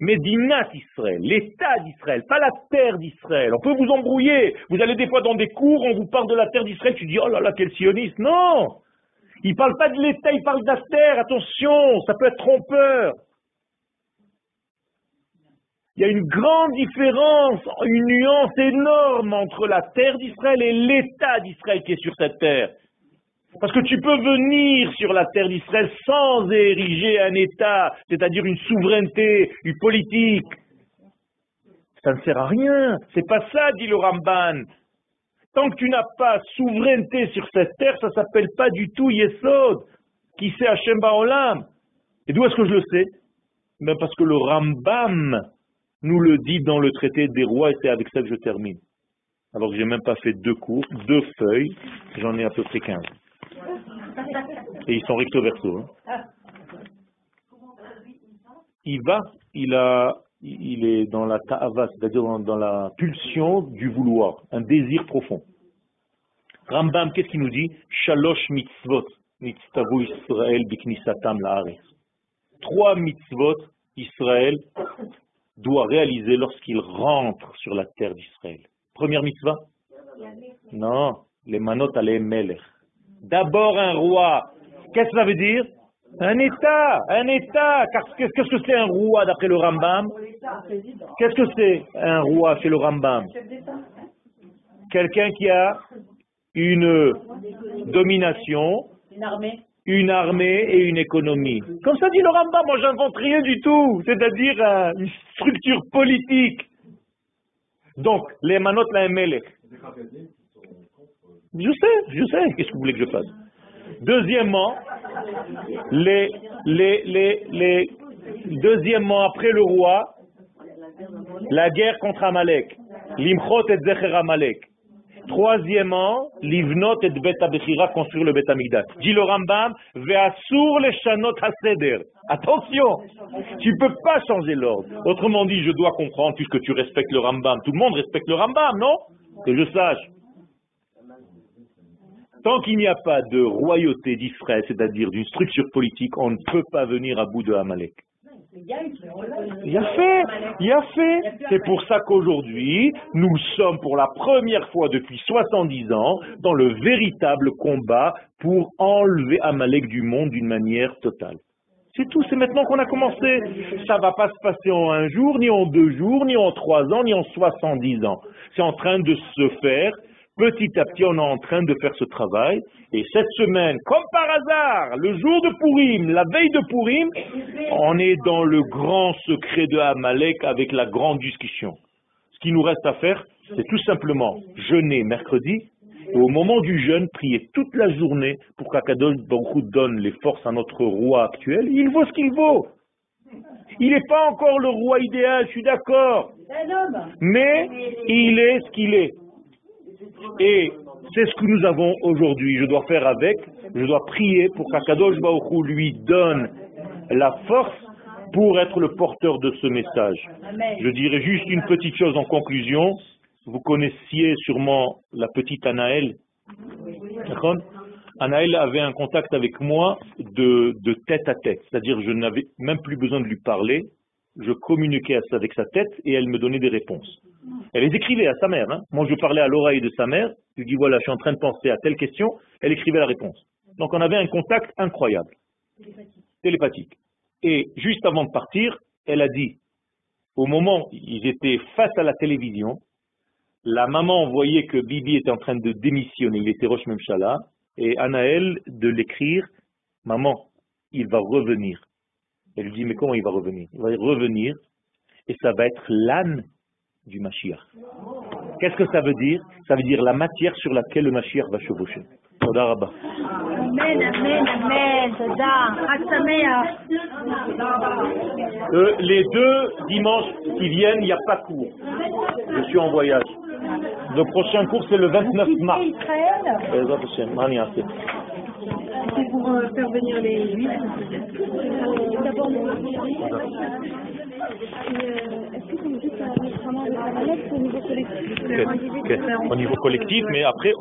Speaker 1: Mais Dinat Israël, l'État d'Israël, pas la terre d'Israël. On peut vous embrouiller. Vous allez des fois dans des cours, on vous parle de la terre d'Israël, tu dis, oh là là, quel sioniste. Non Il ne parle pas de l'État, il parle de la terre. Attention, ça peut être trompeur. Il y a une grande différence, une nuance énorme entre la terre d'Israël et l'État d'Israël qui est sur cette terre. Parce que tu peux venir sur la terre d'Israël sans ériger un État, c'est-à-dire une souveraineté, une politique. Ça ne sert à rien. C'est pas ça, dit le Ramban. Tant que tu n'as pas souveraineté sur cette terre, ça s'appelle pas du tout Yesod, qui sait Hashem Baolam? Et d'où est-ce que je le sais? Ben Parce que le Rambam nous le dit dans le traité des rois, et c'est avec ça que je termine. Alors que j'ai même pas fait deux cours, deux feuilles, j'en ai à peu près 15. Et ils sont recto verso. Hein. Il va, il, a, il est dans la ta'ava, c'est-à-dire dans, la pulsion du vouloir, un désir profond. Rambam, qu'est-ce qu'il nous dit? Shalosh mitzvot, mitzvavu Israël biknisatam la'aretz. Trois mitzvot, Israël doit réaliser lorsqu'il rentre sur la terre d'Israël. Première mitzvah? Non, les manot les melech. D'abord un roi. Qu'est-ce que ça veut dire? Un État, un État. Qu'est-ce que c'est un roi d'après le Rambam? Qu'est-ce que c'est un roi chez le Rambam? Quelqu'un qui a une domination, une armée et une économie. Comme ça dit le Rambam, moi j'invente rien du tout, c'est-à-dire euh, une structure politique. Donc, les manot la. Je sais, je sais. Qu'est-ce que vous voulez que je fasse? Deuxièmement, les, les, les, les, deuxièmement, après le roi, la guerre contre Amalek. Limchot et Zecher Amalek. Troisièmement, livnot et bet abechira, construire le bet amigdash. Dit le Rambam, ve'asur le shanot haseder. Attention, tu peux pas changer l'ordre. Autrement dit, je dois comprendre, puisque tu respectes le Rambam. Tout le monde respecte le Rambam, non? Que je sache. Tant qu'il n'y a pas de royauté d'Israël, c'est-à-dire d'une structure politique, on ne peut pas venir à bout de Amalek.
Speaker 2: Il y a
Speaker 1: fait, il a fait. C'est pour ça qu'aujourd'hui, nous sommes pour la première fois depuis 70 ans dans le véritable combat pour enlever Amalek du monde d'une manière totale. C'est tout, c'est maintenant qu'on a commencé. Ça va pas se passer en un jour, ni en deux jours, ni en trois ans, ni en 70 ans. C'est en train de se faire. Petit à petit, on est en train de faire ce travail. Et cette semaine, comme par hasard, le jour de Purim, la veille de Purim, on est dans le grand secret de Amalek avec la grande discussion. Ce qui nous reste à faire, c'est tout simplement jeûner mercredi et au moment du jeûne, prier toute la journée pour qu'Akadosh Baruch donne les forces à notre roi actuel. Il vaut ce qu'il vaut. Il n'est pas encore le roi idéal, je suis d'accord. Mais il est ce qu'il est. Et c'est ce que nous avons aujourd'hui. Je dois faire avec, je dois prier pour qu'Akadosh Hu lui donne la force pour être le porteur de ce message. Je dirais juste une petite chose en conclusion. Vous connaissiez sûrement la petite Anaël. Anaël avait un contact avec moi de, de tête à tête. C'est-à-dire, je n'avais même plus besoin de lui parler. Je communiquais avec sa tête et elle me donnait des réponses. Elle les écrivait à sa mère. hein. Moi, je parlais à l'oreille de sa mère. Je lui dis, voilà, je suis en train de penser à telle question. Elle écrivait la réponse. Donc, on avait un contact incroyable. Télépathique. Et juste avant de partir, elle a dit, au moment où ils étaient face à la télévision, la maman voyait que Bibi était en train de démissionner, il était Roche Memchala, et Anaël de l'écrire, maman, il va revenir. Elle lui dit, mais comment il va revenir? Il va revenir et ça va être l'âme du Mashiach. Qu'est-ce que ça veut dire? Ça veut dire la matière sur laquelle le Mashiach va chevaucher.
Speaker 2: Amen, amen, amen. Toda.
Speaker 1: Euh, les deux dimanches qui viennent, il n'y a pas cours. Je suis en voyage. Le prochain cours, c'est le 29 mars
Speaker 2: pour euh, faire venir les huiles. D'abord, euh, Est-ce que vous me dites euh, vraiment le au niveau collectif
Speaker 1: Au niveau collectif, euh, mais après...